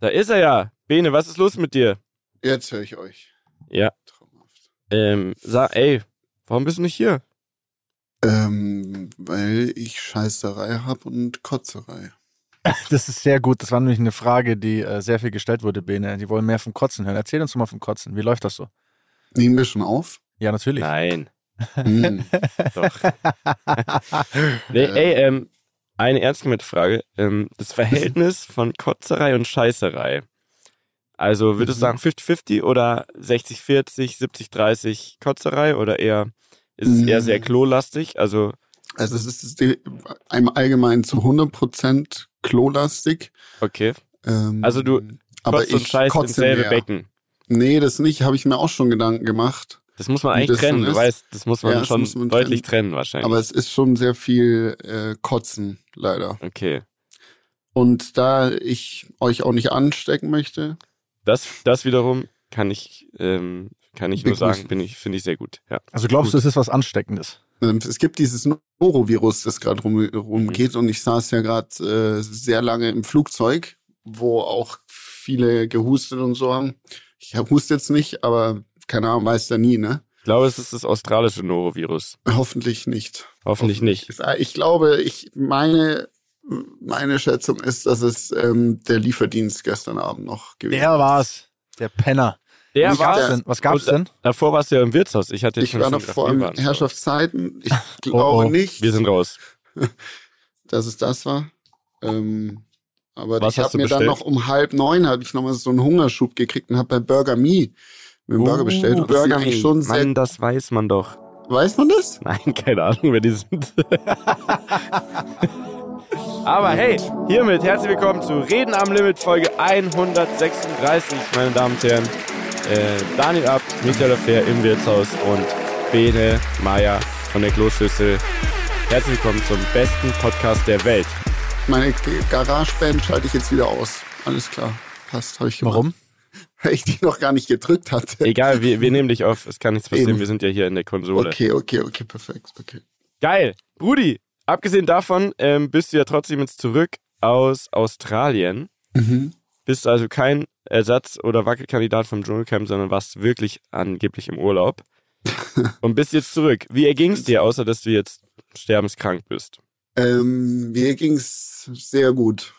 Da ist er ja. Bene, was ist los mit dir? Jetzt höre ich euch. Ja. Traumhaft. Ähm, sag, ey, warum bist du nicht hier? Ähm, weil ich Scheißerei habe und Kotzerei. Das ist sehr gut. Das war nämlich eine Frage, die äh, sehr viel gestellt wurde, Bene. Die wollen mehr vom Kotzen hören. Erzähl uns doch mal vom Kotzen. Wie läuft das so? Nehmen wir schon auf? Ja, natürlich. Nein. Hm. Doch. nee, ey, ähm, eine ernst gemeinte Frage. Ähm, das Verhältnis von Kotzerei und Scheißerei. Also würdest du Mhm. sagen 50-50 oder 60-40, 70-30 Kotzerei oder eher ist es eher Mhm. sehr klolastig? Also, Also es ist die- im Allgemeinen zu 100% klolastig. okay. Ähm, Also du aber Kotzt und ich Scheiß kotze selbe mehr. Becken. Nee, das nicht, habe ich mir auch schon Gedanken gemacht. Das muss man eigentlich das trennen. Du ist? weißt, das muss man Ja, schon muss man deutlich trennen, wahrscheinlich. Aber es ist schon sehr viel äh, Kotzen, leider. okay. Und da ich euch auch nicht anstecken möchte, Das, das wiederum kann ich, ähm, kann ich nur sagen, bin ich, finde ich sehr gut. Ja. Also glaubst du, es ist was Ansteckendes? ähm, es gibt dieses Norovirus, das gerade rum, rumgeht und ich saß ja gerade äh, sehr lange im Flugzeug, wo auch viele gehustet und so haben. Ich huste jetzt nicht, aber keine Ahnung, weiß ja nie, ne? Ich glaube, es ist das australische Norovirus. Hoffentlich nicht. Hoffentlich nicht. Ist- Ich glaube, ich meine, meine Schätzung ist, dass es ähm, der Lieferdienst gestern Abend noch gewesen Der war's. Der Penner. Der was gab's war denn? Was gab's Und, denn? Davor warst du ja im Wirtshaus. Ich hatte Ich schon war noch vor allem. Herrschaftszeiten. Ich Oh, glaube oh. nicht, Wir sind raus. dass es das war. Ähm, aber Was ich habe mir dann bestellt? noch um halb neun habe ich noch mal so einen Hungerschub gekriegt und habe bei Burger Me mir einen Burger bestellt. Und Burger Me. schon sehr. Mann, das weiß man doch. Weiß man das? Nein, keine Ahnung, wer die sind. Aber hey, hiermit herzlich willkommen zu Reden am Limit Folge 136, meine Damen und Herren. Äh, Daniel Abt, Michael Affair im Wirtshaus und Bene Maya von der Kloschüssel. Herzlich willkommen zum besten Podcast der Welt. Meine Garageband schalte ich jetzt wieder aus. Alles klar. Passt, habe ich gemacht. Warum? Weil ich die noch gar nicht gedrückt hatte. Egal, wir, wir nehmen dich auf, es kann nichts passieren, Eben. wir sind ja hier in der Konsole. Okay, okay, okay, perfekt. Okay. Geil. Brudi, abgesehen davon ähm, bist du ja trotzdem jetzt zurück aus Australien. Mhm. Bist also kein Ersatz- oder Wackelkandidat vom Dschungelcamp, sondern warst wirklich angeblich im Urlaub. und bist jetzt zurück. Wie erging's dir, außer dass du jetzt sterbenskrank bist? Ähm, mir ging's sehr gut.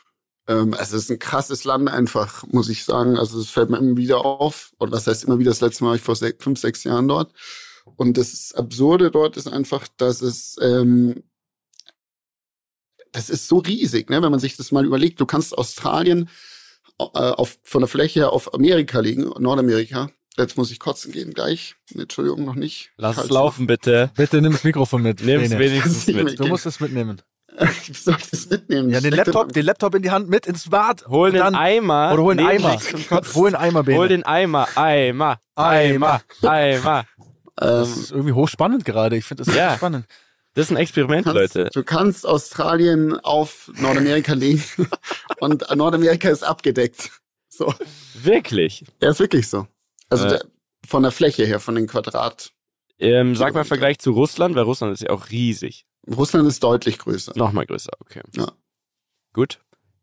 Ähm, also es ist ein krasses Land einfach, muss ich sagen. Also es fällt mir immer wieder auf. Oder was heißt immer wieder? Das letzte Mal war ich vor sech, fünf, sechs Jahren dort. Und das Absurde dort ist einfach, dass es ähm, das ist so riesig, ne? wenn man sich das mal überlegt. Du kannst Australien äh, auf, von der Fläche her auf Amerika liegen, Nordamerika. Jetzt muss ich kotzen gehen gleich. Entschuldigung, noch nicht. Lass es laufen, bitte. Bitte nimm das Mikrofon mit. Nimm's Bene. wenigstens mit. Du musst es mitnehmen. Wie soll ich das mitnehmen? Ja, den Laptop, in- den Laptop in die Hand mit ins Bad. Hol den Dann- Eimer. Oder hol einen neben Eimer. Hol einen Eimer, Bene. Hol den Eimer. Eimer. Eimer. Eimer. das Ähm, ist irgendwie hochspannend gerade. Ich finde das Ja. echt spannend. Das ist ein Experiment, kannst, Leute. Du kannst Australien auf Nordamerika legen und Nordamerika ist abgedeckt. So. Wirklich. Ja, ist wirklich so. Also Äh. der, von der Fläche her, von den Quadrat. Ähm, sag mal im Vergleich zu Russland, weil Russland ist ja auch riesig. Russland ist deutlich größer. Nochmal größer, okay. Ja. Gut.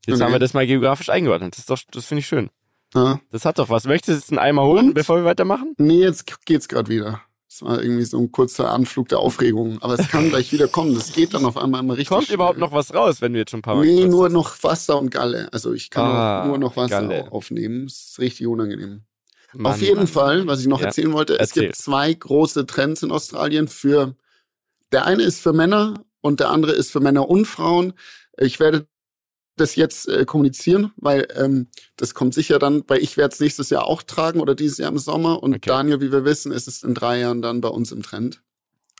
Jetzt Okay. haben wir das mal geografisch eingeordnet. Das ist doch, das finde ich schön. Ja. Das hat doch was. Möchtest du jetzt einen Eimer holen, Und? bevor wir weitermachen? Nee, jetzt geht's gerade wieder. Das war irgendwie so ein kurzer Anflug der Aufregung. Aber es kann gleich wieder kommen. Das geht dann auf einmal immer richtig. Kommt schnell. überhaupt noch was raus, wenn wir jetzt schon ein paar Mal Nee, nur haben? noch Wasser und Galle. Also ich kann Ah, nur noch Wasser Galle. aufnehmen. Das ist richtig unangenehm. Mann, Auf jeden Mann. Fall, was ich noch Ja. erzählen wollte, es Erzähl. gibt zwei große Trends in Australien für, der eine ist für Männer und der andere ist für Männer und Frauen. Ich werde das jetzt äh, kommunizieren, weil ähm, das kommt sicher dann, weil ich werde es nächstes Jahr auch tragen oder dieses Jahr im Sommer und Okay. Daniel, wie wir wissen, ist es in drei Jahren dann bei uns im Trend.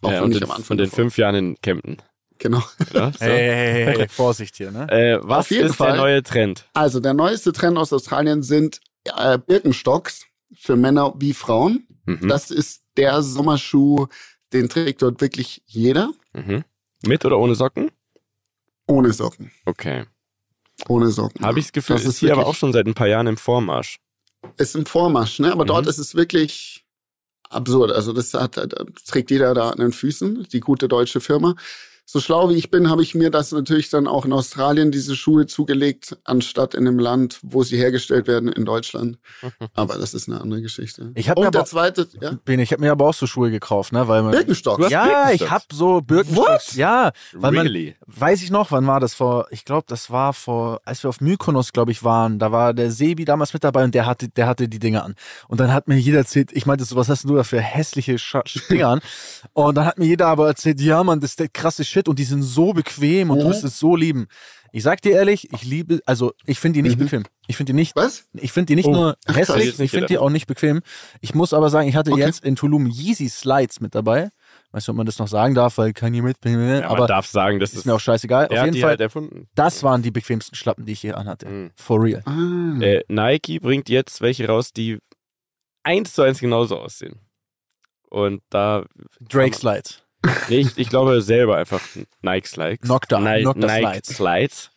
Auch Ja, und nicht den, am Anfang von den fünf Jahren in Kempten. Genau. Oder? So. Hey, hey, hey, hey, Vorsicht hier, ne? Äh, was ist Fall. der neue Trend? Also der neueste Trend aus Australien sind äh, Birkenstocks für Männer wie Frauen. Mhm. Das ist der Sommerschuh, den trägt dort wirklich jeder. Mhm. Mit oder ohne Socken? Ohne Socken. Okay. Ohne Socken. Habe ich das Gefühl, Das ist, hier aber auch schon seit ein paar Jahren im Vormarsch. Ist im Vormarsch, ne? Aber Mhm. dort ist es wirklich absurd. Also das hat, das trägt jeder da an den Füßen, die gute deutsche Firma. So schlau wie ich bin, habe ich mir das natürlich dann auch in Australien diese Schuhe zugelegt, anstatt in einem Land, wo sie hergestellt werden, in Deutschland. Aber das ist eine andere Geschichte. Ich hab mir Und der aber- zweite, ja, Bene, ich habe mir aber auch so Schuhe gekauft, ne? Weil man, Birkenstock. Ja, Birkenstocks? ich habe so Birkenstocks. Ja, weil man, Really? weiß ich noch, wann war das vor? Ich glaube, das war vor, als wir auf Mykonos, glaube ich, waren. Da war der Sebi damals mit dabei und der hatte, der hatte die Dinge an. Und dann hat mir jeder erzählt, ich meinte so, was hast du da für hässliche Scha Dinge an? Und dann hat mir jeder aber erzählt, ja, Mann, das ist der krasse Shit und die sind so bequem und du Mhm. wirst es so lieben. Ich sag dir ehrlich, ich liebe, also ich finde die nicht Mhm. bequem. Ich finde die nicht Was? ich finde die nicht Oh. nur Ach, hässlich, nicht ich finde die auch nicht bequem. Ich muss aber sagen, ich hatte Okay. jetzt in Tulum Yeezy Slides mit dabei. Weißt du, ob man das noch sagen darf, weil kann mit, Ja, aber man darf sagen, das ist mir auch scheißegal. Auf jeden Fall, halt erfunden. das waren die bequemsten Schlappen, die ich je anhatte. Mhm. For real. Ah. Äh, Nike bringt jetzt welche raus, die eins zu eins genauso aussehen. Und da Drake Slides. Nee, ich, ich glaube selber einfach Nike Slides. Nocta, Ni Nocta Nike Slides. Slides.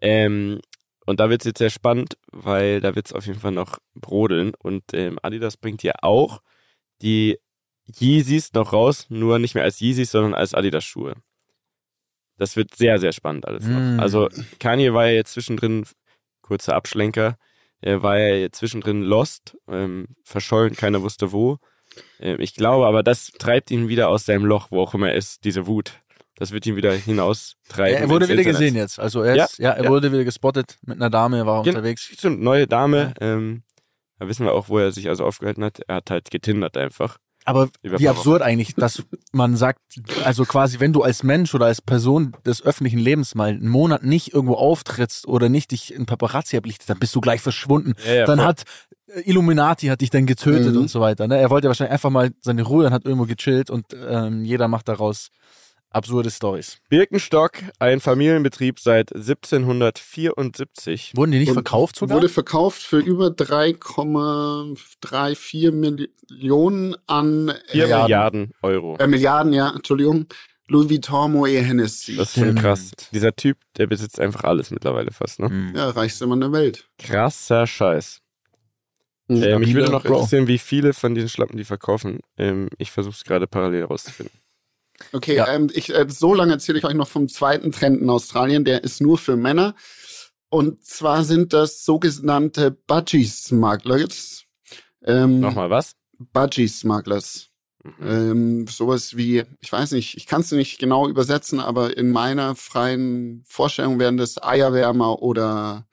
Ähm, und da wird es jetzt sehr spannend, weil da wird es auf jeden Fall noch brodeln. Und ähm, Adidas bringt ja auch die Yeezys noch raus, nur nicht mehr als Yeezys, sondern als Adidas-Schuhe. Das wird sehr, sehr spannend alles noch. Mm. Also Kanye war ja jetzt zwischendrin, kurzer Abschlenker, er war ja jetzt zwischendrin lost, ähm, verschollen, keiner wusste wo. Ähm, ich glaube aber, das treibt ihn wieder aus seinem Loch, wo auch immer er ist, diese Wut. Das wird ihn wieder hinaustreiben. Er wurde wieder Internet. gesehen jetzt. Also er, Ja, ist, ja, er ja. wurde wieder gespottet mit einer Dame, war Gen- unterwegs. Stimmt, neue Dame. Ähm, da wissen wir auch, wo er sich also aufgehalten hat. Er hat halt getindert einfach. Aber wie absurd eigentlich, dass man sagt, also quasi, wenn du als Mensch oder als Person des öffentlichen Lebens mal einen Monat nicht irgendwo auftrittst oder nicht dich in Paparazzi ablichtet, dann bist du gleich verschwunden. Ja, ja, dann voll. hat äh, Illuminati hat dich dann getötet Mhm. und so weiter. Ne? Er wollte wahrscheinlich einfach mal seine Ruhe und hat irgendwo gechillt und ähm, jeder macht daraus absurde Stories. Birkenstock, ein Familienbetrieb seit 1774. Wurden die nicht Und verkauft sogar? Wurde verkauft für über 3,34 Millionen an 4 äh, Milliarden Euro. äh, Milliarden, ja, Entschuldigung. Louis Vuitton Moet Hennessy. Das ist schon krass. Dieser Typ, der besitzt einfach alles mittlerweile fast, ne? Mhm. ja, reichste Mann der Welt. Krasser Scheiß. Äh, mich würde noch Bro. interessieren, wie viele von diesen Schlappen die verkaufen. Ähm, ich versuche es gerade parallel rauszufinden. Okay, Ja. ähm, ich, äh, so lange erzähle ich euch noch vom zweiten Trend in Australien. Der ist nur für Männer. Und zwar sind das sogenannte Budgie-Smugglers. Ähm, Nochmal was? Budgie-Smugglers. Mhm. Ähm, sowas wie, ich weiß nicht, ich kann es nicht genau übersetzen, aber in meiner freien Vorstellung wären das Eierwärmer oder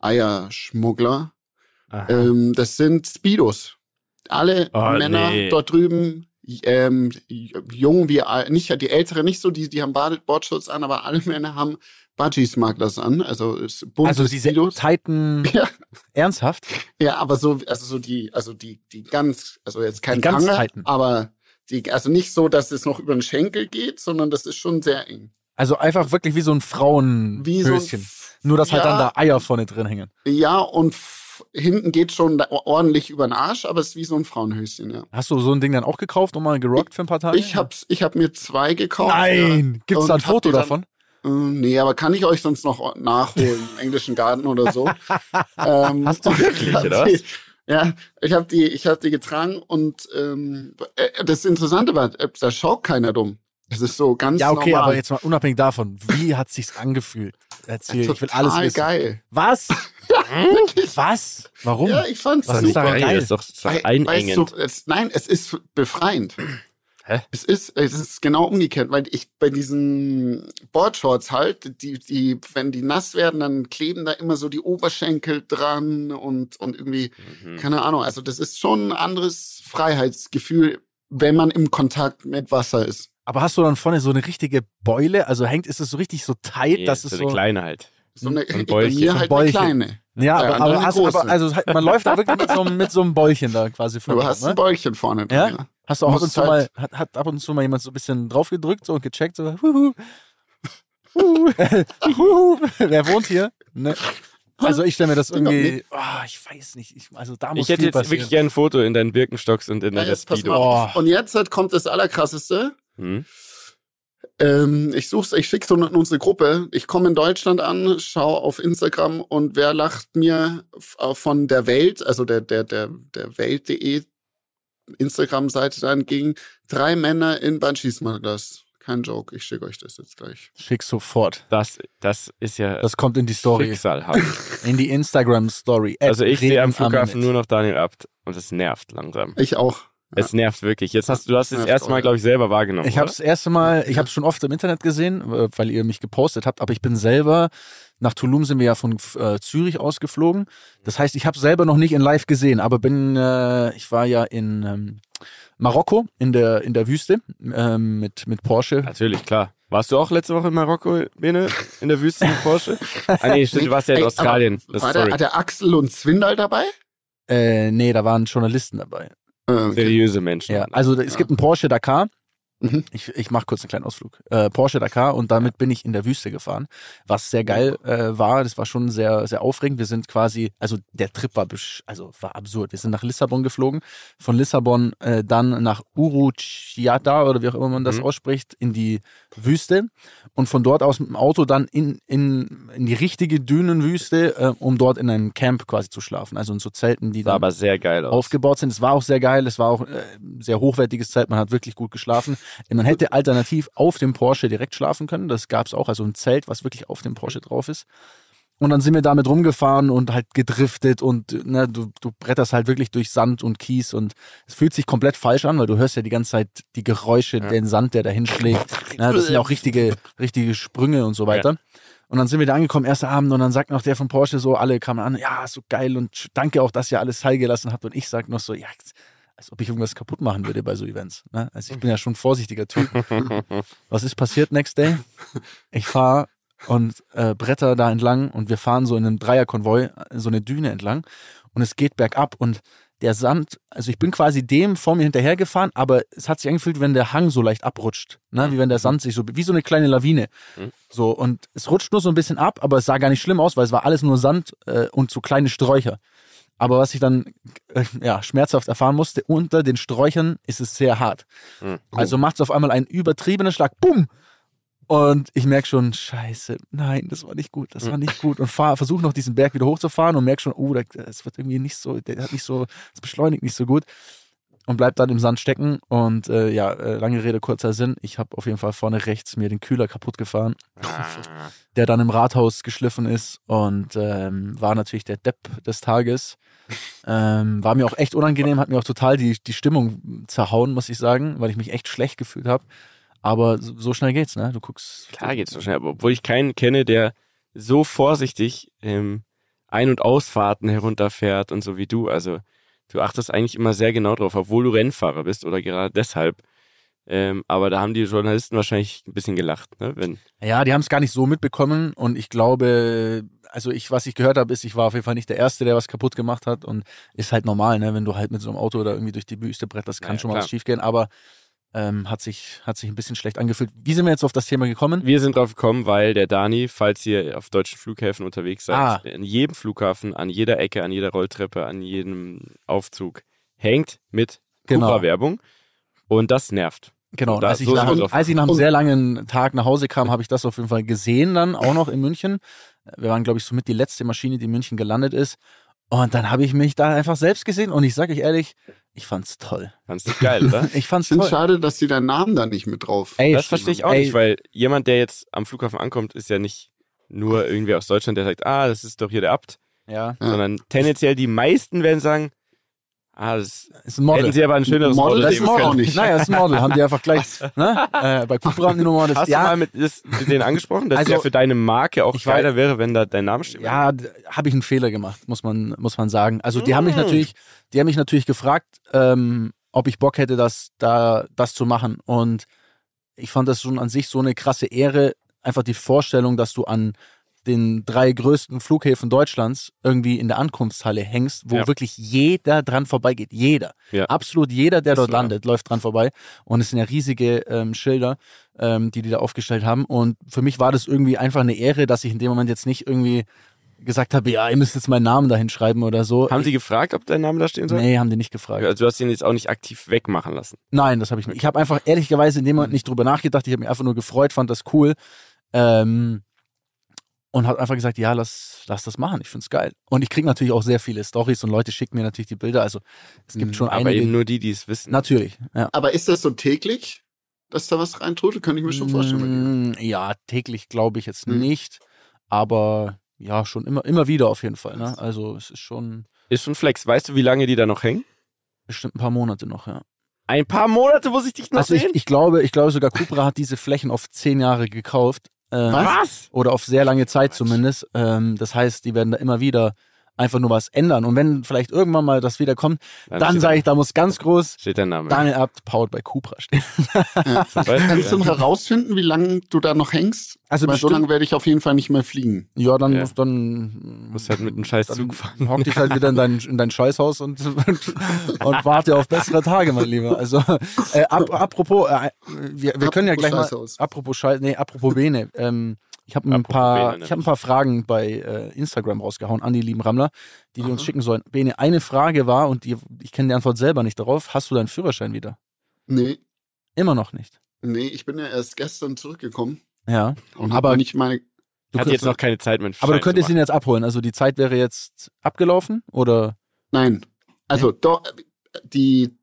Eierschmuggler. Ähm, das sind Speedos. Alle Oh, Männer nee. dort drüben, ähm, jung wie al- nicht die Ältere nicht so, die die haben Bordschutz an, aber alle Männer haben Budgie-Smugglers an, also es- Also diese Speedos. Zeiten Ja, ernsthaft? ja, aber so, also so die, also die, die ganz, also jetzt kein Tighten. aber die, also nicht so, dass es noch über den Schenkel geht, sondern das ist schon sehr eng. Also einfach wirklich wie so ein Frauenhöschen. Wie so ein, Nur, dass halt ja, dann da Eier vorne drin hängen. Ja, und hinten geht schon ordentlich über den Arsch, aber es ist wie so ein Frauenhöschen, ja. Hast du so ein Ding dann auch gekauft und mal gerockt für ein paar Tage? Ich hab's, ich hab mir zwei gekauft. Nein! Gibt's da ein Foto davon? Ja. Äh, nee, aber kann ich euch sonst noch nachholen im englischen Garten oder so? ähm, Hast du wirklich, oder die? Ja, ich habe die, ich hab die getragen und ähm, äh, das Interessante war, äh, da schaut keiner dumm. Das ist so ganz Ja, okay, normal. aber jetzt mal unabhängig davon, wie hat sich's angefühlt? Erzähl, ich will Total alles wissen. geil. Was? Was? Warum? Ja, ich fand's Was ist super. daran geil? Das ist doch, das ist doch Weil- einengend. Weißt du, es, nein, es ist befreiend. Hä? Es ist, es ist genau umgekehrt, weil ich bei diesen Boardshorts halt, die, die, wenn die nass werden, dann kleben da immer so die Oberschenkel dran und, und irgendwie, Mhm. keine Ahnung, also das ist schon ein anderes Freiheitsgefühl, wenn man im Kontakt mit Wasser ist. Aber hast du dann vorne so eine richtige Beule? Also hängt, ist es so richtig so tight, Nee, dass so es eine so. kleine halt. So eine, ein bei Bäulchen. mir So ein halt Bäulchen. eine kleine. Ja, aber, aber, hast, aber also halt, man läuft da wirklich mit so, einem- mit so einem Bäulchen da quasi vorne. Du hast ne? ein Bäulchen vorne drin, Ja? ja. Hast du auch ab und zu mal, halt- hat, hat ab und zu mal jemand so ein bisschen drauf gedrückt so und gecheckt, so, huhu, huhu, huhu, wer wohnt hier? Ne? Also ich stelle mir das irgendwie, oh, ich weiß nicht, ich, also da muss Ich hätte viel jetzt passieren. wirklich gerne ein Foto in deinen Birkenstocks und in Ja, pass Speedo. mal. Oh. Und jetzt halt kommt das Allerkrasseste. Hm? Ähm, ich such's, ich schick's so in unsere Gruppe. Ich komme in Deutschland an, schau auf Instagram und wer lacht mir äh, von der Welt, also der, der, der, der Welt.de Instagram-Seite dann ging, drei Männer in Bungee Smugglers Kein Joke, ich schicke euch das jetzt gleich. Schick sofort. Das, das ist ja Das kommt in die Story. schicksalhaft. In die Instagram-Story. Also ich sehe am Flughafen nur noch Daniel Abt und es nervt langsam. Ich auch. Es nervt wirklich. Jetzt hast du, hast es das Nervt erste Mal, auch. glaube ich, selber wahrgenommen. Ich habe das erste Mal, ich habe es schon oft im Internet gesehen, äh, weil ihr mich gepostet habt, aber ich bin selber, nach Tulum sind wir ja von äh, Zürich ausgeflogen. Das heißt, ich habe selber noch nicht in live gesehen, aber bin, äh, ich war ja in ähm, Marokko in der, in der Wüste ähm, mit, mit Porsche. Natürlich, klar. Warst du auch letzte Woche in Marokko, Bene, in der Wüste mit Porsche? ah nee, stimmt, du warst ja in Ey, Australien. War der, hat der Axel und Zwindal dabei? Äh, nee, da waren Journalisten dabei. Äh, okay. Seriöse Menschen. Ja, also es gibt einen Porsche Dakar. Mhm. Ich, ich mache kurz einen kleinen Ausflug. Äh, Porsche Dakar und damit bin ich in der Wüste gefahren, was sehr geil äh, war. Das war schon sehr sehr aufregend. Wir sind quasi, also der Trip war also war absurd. Wir sind nach Lissabon geflogen, von Lissabon äh, dann nach Uruchiata oder wie auch immer man das Mhm. ausspricht, in die Wüste und von dort aus mit dem Auto dann in, in, in die richtige Dünenwüste, äh, um dort in einem Camp quasi zu schlafen. Also in so Zelten, die Sah dann aber sehr geil aus. aufgebaut sind. Es war auch sehr geil, es war auch äh, sehr hochwertiges Zelt, man hat wirklich gut geschlafen. Man hätte alternativ auf dem Porsche direkt schlafen können, das gab es auch, also ein Zelt, was wirklich auf dem Porsche drauf ist. Und dann sind wir damit rumgefahren und halt gedriftet und ne, du, du bretterst halt wirklich durch Sand und Kies und es fühlt sich komplett falsch an, weil du hörst ja die ganze Zeit die Geräusche, den Sand, der da hinschlägt. Ne, das sind ja auch richtige, richtige Sprünge und so weiter. Und dann sind wir da angekommen, erster Abend, und dann sagt noch der von Porsche so, alle kamen an, ja, so geil und danke auch, dass ihr alles heil gelassen habt. Und ich sag noch so, ja, als ob ich irgendwas kaputt machen würde bei so Events. Ne? Also ich bin ja schon ein vorsichtiger Typ. Was ist passiert next day? Ich fahre und äh, bretter da entlang und wir fahren so in einem Dreierkonvoi so eine Düne entlang und es geht bergab und der Sand, also ich bin quasi dem vor mir hinterhergefahren, aber es hat sich angefühlt, wenn der Hang so leicht abrutscht, ne? wie wenn der Sand sich so, wie so eine kleine Lawine. Mhm. So, und es rutscht nur so ein bisschen ab, aber es sah gar nicht schlimm aus, weil es war alles nur Sand äh, und so kleine Sträucher. Aber was ich dann äh, ja, schmerzhaft erfahren musste, unter den Sträuchern ist es sehr hart. Mhm. Also macht es auf einmal einen übertriebenen Schlag, bumm! Und ich merke schon, scheiße, nein, das war nicht gut, das war nicht gut. Und versuche noch diesen Berg wieder hochzufahren und merke schon, oh, das wird irgendwie nicht so, der hat nicht so, das beschleunigt nicht so gut. Und bleib dann im Sand stecken. Und äh, ja, äh, lange Rede, kurzer Sinn. Ich habe auf jeden Fall vorne rechts mir den Kühler kaputt gefahren, Ah. der dann im Rathaus geschliffen ist und ähm, war natürlich der Depp des Tages. Ähm, war mir auch echt unangenehm, hat mir auch total die, die Stimmung zerhauen, muss ich sagen, weil ich mich echt schlecht gefühlt habe. Aber so, so schnell geht's, ne? Du guckst. Klar geht's so schnell, aber obwohl ich keinen kenne, der so vorsichtig ähm, Ein- und Ausfahrten herunterfährt und so wie du. Also du achtest eigentlich immer sehr genau drauf, obwohl du Rennfahrer bist oder gerade deshalb. Ähm, aber da haben die Journalisten wahrscheinlich ein bisschen gelacht, ne? Wenn, Ja, die haben es gar nicht so mitbekommen und ich glaube, also ich, was ich gehört habe, ist, ich war auf jeden Fall nicht der Erste, der was kaputt gemacht hat und ist halt normal, ne? Wenn du halt mit so einem Auto oder irgendwie durch die Wüste bretterst, kann Ja, schon mal klar. was schiefgehen, aber ähm, hat sich, hat sich ein bisschen schlecht angefühlt. Wie sind wir jetzt auf das Thema gekommen? wir sind drauf gekommen, weil der Dani, falls ihr auf deutschen Flughäfen unterwegs seid, Ah. in jedem Flughafen, an jeder Ecke, an jeder Rolltreppe, an jedem Aufzug hängt mit Genau. Cupra-Werbung und das nervt. Genau, da- als, ich so nach, als ich nach einem sehr langen Tag nach Hause kam, habe ich das auf jeden Fall gesehen dann, auch noch in München. Wir waren, glaube ich, somit die letzte Maschine, die in München gelandet ist. Und dann habe ich mich da einfach selbst gesehen und ich sage euch ehrlich, ich fand's toll. Fandst du geil, oder? Ich fand's Ich finde toll. schade, dass die deinen Namen da nicht mit drauf. Ey, Das verstehe ich auch ey, nicht, weil jemand, der jetzt am Flughafen ankommt, ist ja nicht nur irgendwie aus Deutschland, der sagt, ah, das ist doch hier der Abt, Ja, Ja. sondern tendenziell die meisten werden sagen, ah, das ist ein Model. hätten sie aber ein schöneres Model Model das ist ein auch Model. können. nicht. Naja, das ist ein Model. Haben die einfach gleich, ne? Äh, bei Cupra haben die Nummer das. Hast ja, du mal mit, das, mit denen angesprochen, dass Also, ja für deine Marke auch geiler wäre, wenn da dein Name steht? ja, habe ich einen Fehler gemacht, muss man, muss man sagen. Also die haben mich Mm. natürlich, die haben mich natürlich gefragt, ähm, ob ich Bock hätte, das, da, das zu machen. Und ich fand das schon an sich so eine krasse Ehre, einfach die Vorstellung, dass du an den drei größten Flughäfen Deutschlands irgendwie in der Ankunftshalle hängst, wo Ja. wirklich jeder dran vorbeigeht. Jeder. Ja. Absolut jeder, der Ist dort landet, läuft dran vorbei. Und es sind ja riesige ähm, Schilder, ähm, die die da aufgestellt haben. Und für mich war das irgendwie einfach eine Ehre, dass ich in dem Moment jetzt nicht irgendwie gesagt habe, ja, ihr müsst jetzt meinen Namen da hinschreiben oder so. Haben sie gefragt, ob dein Name da stehen soll? Nee, haben die nicht gefragt. Also du hast ihn jetzt auch nicht aktiv wegmachen lassen. Nein, das habe ich nicht. Ich habe einfach ehrlicherweise in dem Moment nicht drüber nachgedacht. Ich habe mich einfach nur gefreut, fand das cool. Ähm, und habe einfach gesagt, ja, lass, lass das machen. Ich find's geil. Und ich kriege natürlich auch sehr viele Stories und Leute schicken mir natürlich die Bilder. Also es gibt Mhm. schon Aber einige. eben nur die, die es wissen. Natürlich, ja. Aber ist das so täglich? dass da was reintut? Könnte ich mir schon vorstellen. bei dir. Mm, Ja, täglich glaube ich jetzt Hm. nicht, aber ja, schon immer, immer wieder auf jeden Fall. Ne? Also es ist schon Ist schon Flex. Weißt du, wie lange die da noch hängen? bestimmt ein paar Monate noch, ja. Ein paar Monate muss ich dich noch Also ich, sehen? ich glaube, ich glaube sogar Cupra hat diese Flächen auf zehn Jahre gekauft. Ähm, Was? Oder auf sehr lange Zeit zumindest. Ähm, das heißt, die werden da immer wieder einfach nur was ändern. Und wenn vielleicht irgendwann mal das wieder kommt, dann steht- sage ich, da muss ganz groß Steht dein Name. Daniel Abt powered bei Cupra stehen. Ja. Kannst du du, herausfinden, wie lange du da noch hängst? Also Weil so lange werde ich auf jeden Fall nicht mehr fliegen. Ja, dann, Ja. dann musst halt mit einem scheiß dann Zug fahren. hock dich halt wieder in dein, in dein Scheißhaus und, und warte auf bessere Tage, mein Lieber. Also, äh, ap apropos, äh, wir, wir können ja Apropos gleich mal, Scheißhaus. apropos Scheiß, nee, apropos Bene, ähm, ich habe ein paar, Bene, ich habe ein paar Fragen bei äh, Instagram rausgehauen an die lieben Rammler, die die uns schicken sollen. Bene, eine Frage war und die, ich kenne die Antwort selber nicht darauf. Hast du deinen Führerschein wieder? Nee, Immer noch nicht. nee, ich bin ja erst gestern zurückgekommen Ja. und Aber- habe nicht meine. Du Hat könntest, jetzt noch keine Zeit, mein aber du könntest ihn jetzt abholen. Also die Zeit wäre jetzt abgelaufen oder? Nein. Also doch, die.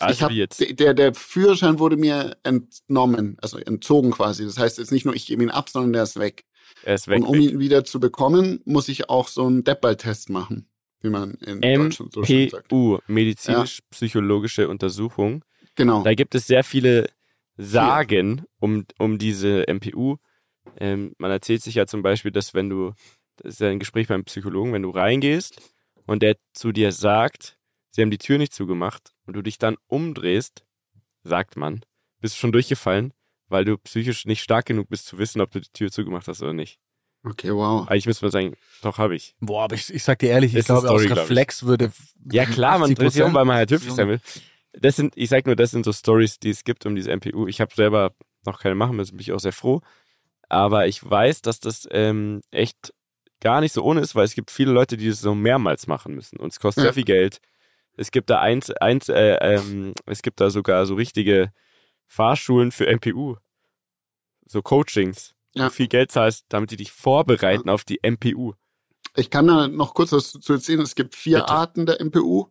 Also ich hab, jetzt? Der, der Führerschein wurde mir entnommen, also entzogen quasi. Das heißt jetzt nicht nur, ich gebe ihn ab, sondern der ist weg. Er ist weg. und um ihn wieder zu bekommen, muss ich auch so einen Deppball-Test machen, wie man in Deutschland so schön sagt. MPU, medizinisch-psychologische Untersuchung. Genau. Da gibt es sehr viele Sagen um, um diese MPU. Ähm, man erzählt sich ja zum Beispiel, dass wenn du, das ist ja ein Gespräch beim Psychologen, wenn du reingehst und der zu dir sagt, sie haben die Tür nicht zugemacht und du dich dann umdrehst, sagt man, bist du schon durchgefallen, weil du psychisch nicht stark genug bist zu wissen, ob du die Tür zugemacht hast oder nicht. Okay, wow. Eigentlich müsste man sagen, doch habe ich. Boah, aber ich, ich sag dir ehrlich, ich glaube, aus Story, glaub ich. Reflex würde. Ja klar, man 80% dreht sich um, weil man halt höflich sein will. Das sind, ich sag nur, das sind so Stories, die es gibt um diese MPU. Ich habe selber noch keine machen müssen, bin ich auch sehr froh. Aber ich weiß, dass das ähm, echt gar nicht so ohne ist, weil es gibt viele Leute, die das so mehrmals machen müssen. Und es kostet Ja. sehr viel Geld. Es gibt da eins, eins, äh, ähm, es gibt da sogar so richtige Fahrschulen für MPU. So Coachings. Ja. Du viel Geld zahlst, damit die dich vorbereiten auf die MPU. Ich kann da noch kurz was zu erzählen. Es gibt vier Bitte. Arten der MPU.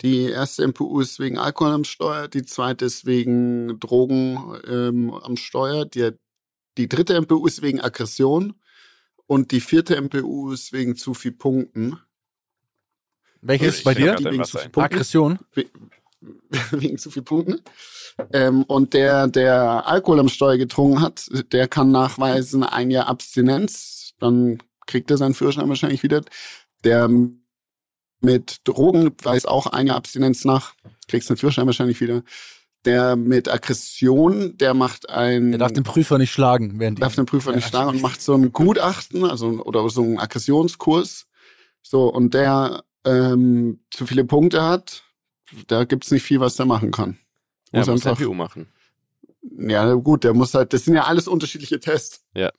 Die erste MPU ist wegen Alkohol am Steuer, die zweite ist wegen Drogen ähm, am Steuer, die, die dritte MPU ist wegen Aggression und die vierte MPU ist wegen zu viel Punkten. Welches Ich bei dir? wegen zu viel. Aggression. wegen zu viel Punkten. Ähm, und der, der Alkohol am Steuer getrunken hat, der kann nachweisen ein Jahr Abstinenz. Dann kriegt er seinen Führerschein wahrscheinlich wieder. Der mit Drogen weist auch ein Jahr Abstinenz nach, kriegt seinen Führerschein wahrscheinlich wieder. Der mit Aggression, der macht ein, Der darf den Prüfer nicht schlagen, während die. darf den Prüfer nicht schlagen und macht so ein Gutachten, also oder so einen Aggressionskurs. So, und der ähm, zu viele Punkte hat, da gibt's nicht viel, was der machen kann. Ja, Muss muss einfach- MPU machen. Ja, gut, der muss halt, das sind ja alles unterschiedliche Tests. Ja.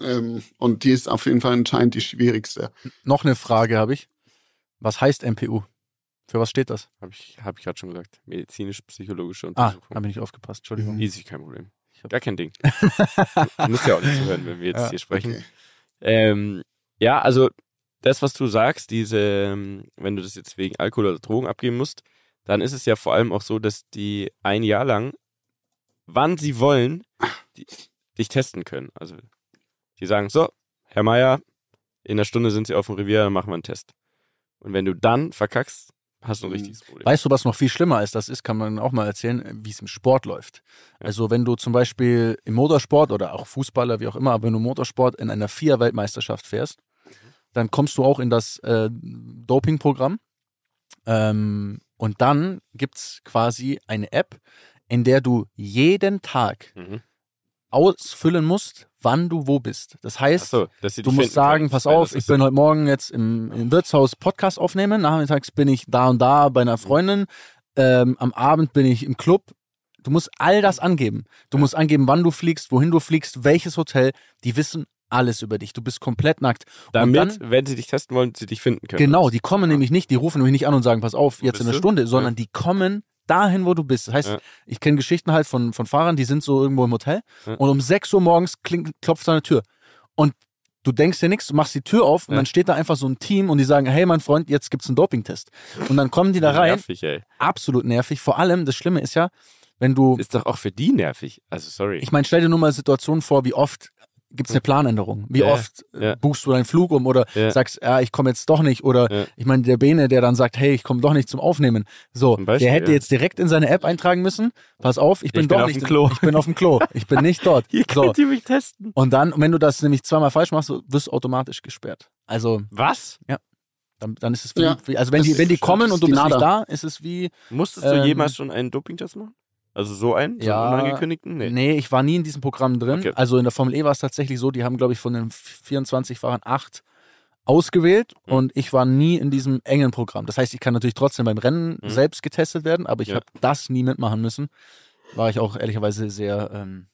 Ähm, und die ist auf jeden Fall anscheinend die schwierigste. Noch eine Frage habe ich. Was heißt MPU? Für was steht das? Habe ich, hab ich gerade schon gesagt. Medizinisch-psychologische Ah, Untersuchung. habe ich nicht aufgepasst. Entschuldigung. Easy, kein Problem. Ich hab- Gar kein Ding. du musst ja auch nicht zuhören, wenn wir jetzt Ja, hier sprechen. Okay. Ähm, ja, also das, was du sagst, diese, ähm, wenn du das jetzt wegen Alkohol oder Drogen abgeben musst, dann ist es ja vor allem auch so, dass die ein Jahr lang, wann sie wollen, die, dich testen können. Also die sagen, so, Herr Meier, in einer Stunde sind Sie auf dem Revier, dann machen wir einen Test. Und wenn du dann verkackst, hast du ein Mhm. richtiges Problem. Weißt du, was noch viel schlimmer als das ist, kann man auch mal erzählen, wie es im Sport läuft. Ja. Also wenn du zum Beispiel im Motorsport oder auch Fußballer, wie auch immer, aber wenn du Motorsport in einer Vier-Weltmeisterschaft fährst, dann kommst du auch in das äh, Dopingprogramm. Ähm, und dann gibt's quasi eine App, in der du jeden Tag Mhm. ausfüllen musst, wann du wo bist. Das heißt, sie Du musst sagen, pass auf, ich bin heute Morgen jetzt im, im Wirtshaus Podcast aufnehmen, nachmittags bin ich da und da bei einer Freundin, ähm, am Abend bin ich im Club. Du musst all das angeben. Du musst angeben, wann du fliegst, wohin du fliegst, welches Hotel. Die wissen alles über dich. Du bist komplett nackt. Damit, dann, wenn sie dich testen wollen, sie dich finden können. genau, die kommen nämlich nicht, die rufen nämlich nicht an und sagen, pass auf, jetzt in einer? Stunde, sondern die kommen dahin, wo du bist. Das heißt, Ja. ich kenne Geschichten halt von, von Fahrern, die sind so irgendwo im Hotel Ja. und um 6 Uhr morgens klingt, klopft an der Tür. Und du denkst dir nichts, du machst die Tür auf und Ja. dann steht da einfach so ein Team und die sagen, hey mein Freund, jetzt gibt's einen Dopingtest. Und dann kommen die da rein, Nervig, ey. absolut nervig. Vor allem, das Schlimme ist ja, wenn du, Ist doch auch für die nervig. Also sorry. ich meine, stell dir nur mal Situationen vor, wie oft gibt's eine Planänderung? Wie Ja, oft äh, ja. buchst du deinen Flug um oder Ja. sagst, ja, ich komme jetzt doch nicht oder Ja. ich meine, der Bene, der dann sagt, hey, ich komme doch nicht zum Aufnehmen. So, Zum Beispiel, der hätte ja. jetzt direkt in seine App eintragen müssen, pass auf, ich bin bin doch auf nicht dem Klo. ich bin auf dem Klo. Ich bin nicht dort. Hier so. könnt ihr mich testen. Und dann, wenn du das nämlich zweimal falsch machst, wirst du automatisch gesperrt. Also Was? dann, dann ist es wie, Ja, wie also wenn das die, wenn die kommen und du bist nicht da, ist es wie Musstest Ähm, du jemals schon einen Dopingtest machen? Also so einen? So Ja. einen unangekündigten? Nee. Nee. ich war nie in diesem Programm drin. Okay. Also in der Formel E war es tatsächlich so, die haben, glaube ich, von den 24 Fahrern acht ausgewählt Mhm. und ich war nie in diesem engen Programm. Das heißt, ich kann natürlich trotzdem beim Rennen Mhm. selbst getestet werden, aber ich Ja. habe das nie mitmachen müssen. War ich auch ehrlicherweise sehr, ähm,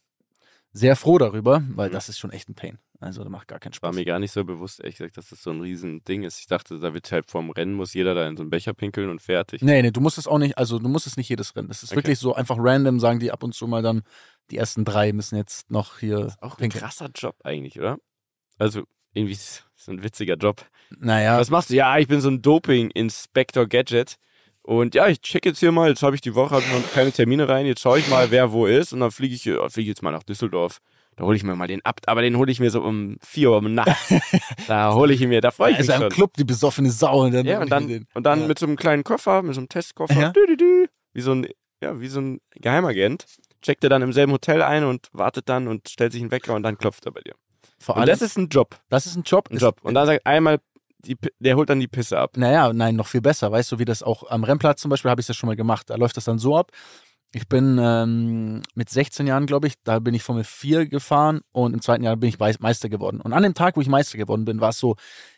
sehr froh darüber, weil Mhm. das ist schon echt ein Pain. Also da macht gar keinen War Spaß. mir gar nicht so bewusst, ehrlich gesagt, dass das so ein riesen Ding ist. Ich dachte, da wird halt vorm Rennen, muss jeder da in so einen Becher pinkeln und fertig. Nee, nee, du musst es auch nicht, also du musst es nicht jedes Rennen. Das ist Okay. wirklich so einfach random, sagen die ab und zu mal dann, die ersten drei müssen jetzt noch hier Auch ein pinkeln. krasser Job eigentlich, oder? Also irgendwie ist so ein witziger Job. Naja, Was machst du? Ja, ich bin so ein Doping-Inspector Gadget. Und ja, ich check jetzt hier mal, jetzt habe ich die Woche noch keine Termine rein, jetzt schaue ich mal, wer wo ist und dann fliege ich, fliege ich jetzt mal nach Düsseldorf. Da hole ich mir mal den ab, aber den hole ich mir so um 4 Uhr nachts. da hole ich ihn mir, da freue ich also mich im schon. Club die besoffene Sau. Und dann Ja, und dann, und dann Ja. mit so einem kleinen Koffer, mit so einem Testkoffer, Ja. dü, dü, dü, wie so ein, ja, wie so ein Geheimagent, checkt er dann im selben Hotel ein und wartet dann und stellt sich einen Wecker und dann klopft er bei dir. Vor Und allem, das ist ein Job, das ist ein Job. ein Job. Und dann sagt einmal, die, der holt dann die Pisse ab. Naja, nein, noch viel besser. Weißt du, wie das auch am Rennplatz zum Beispiel, habe ich das schon mal gemacht. Da läuft das dann so ab. Ich bin ähm, mit 16 Jahren, glaube ich, da bin ich Formel 4 gefahren und im zweiten Jahr bin ich Mei- Meister geworden. Und an dem Tag, wo ich Meister geworden bin, war es so,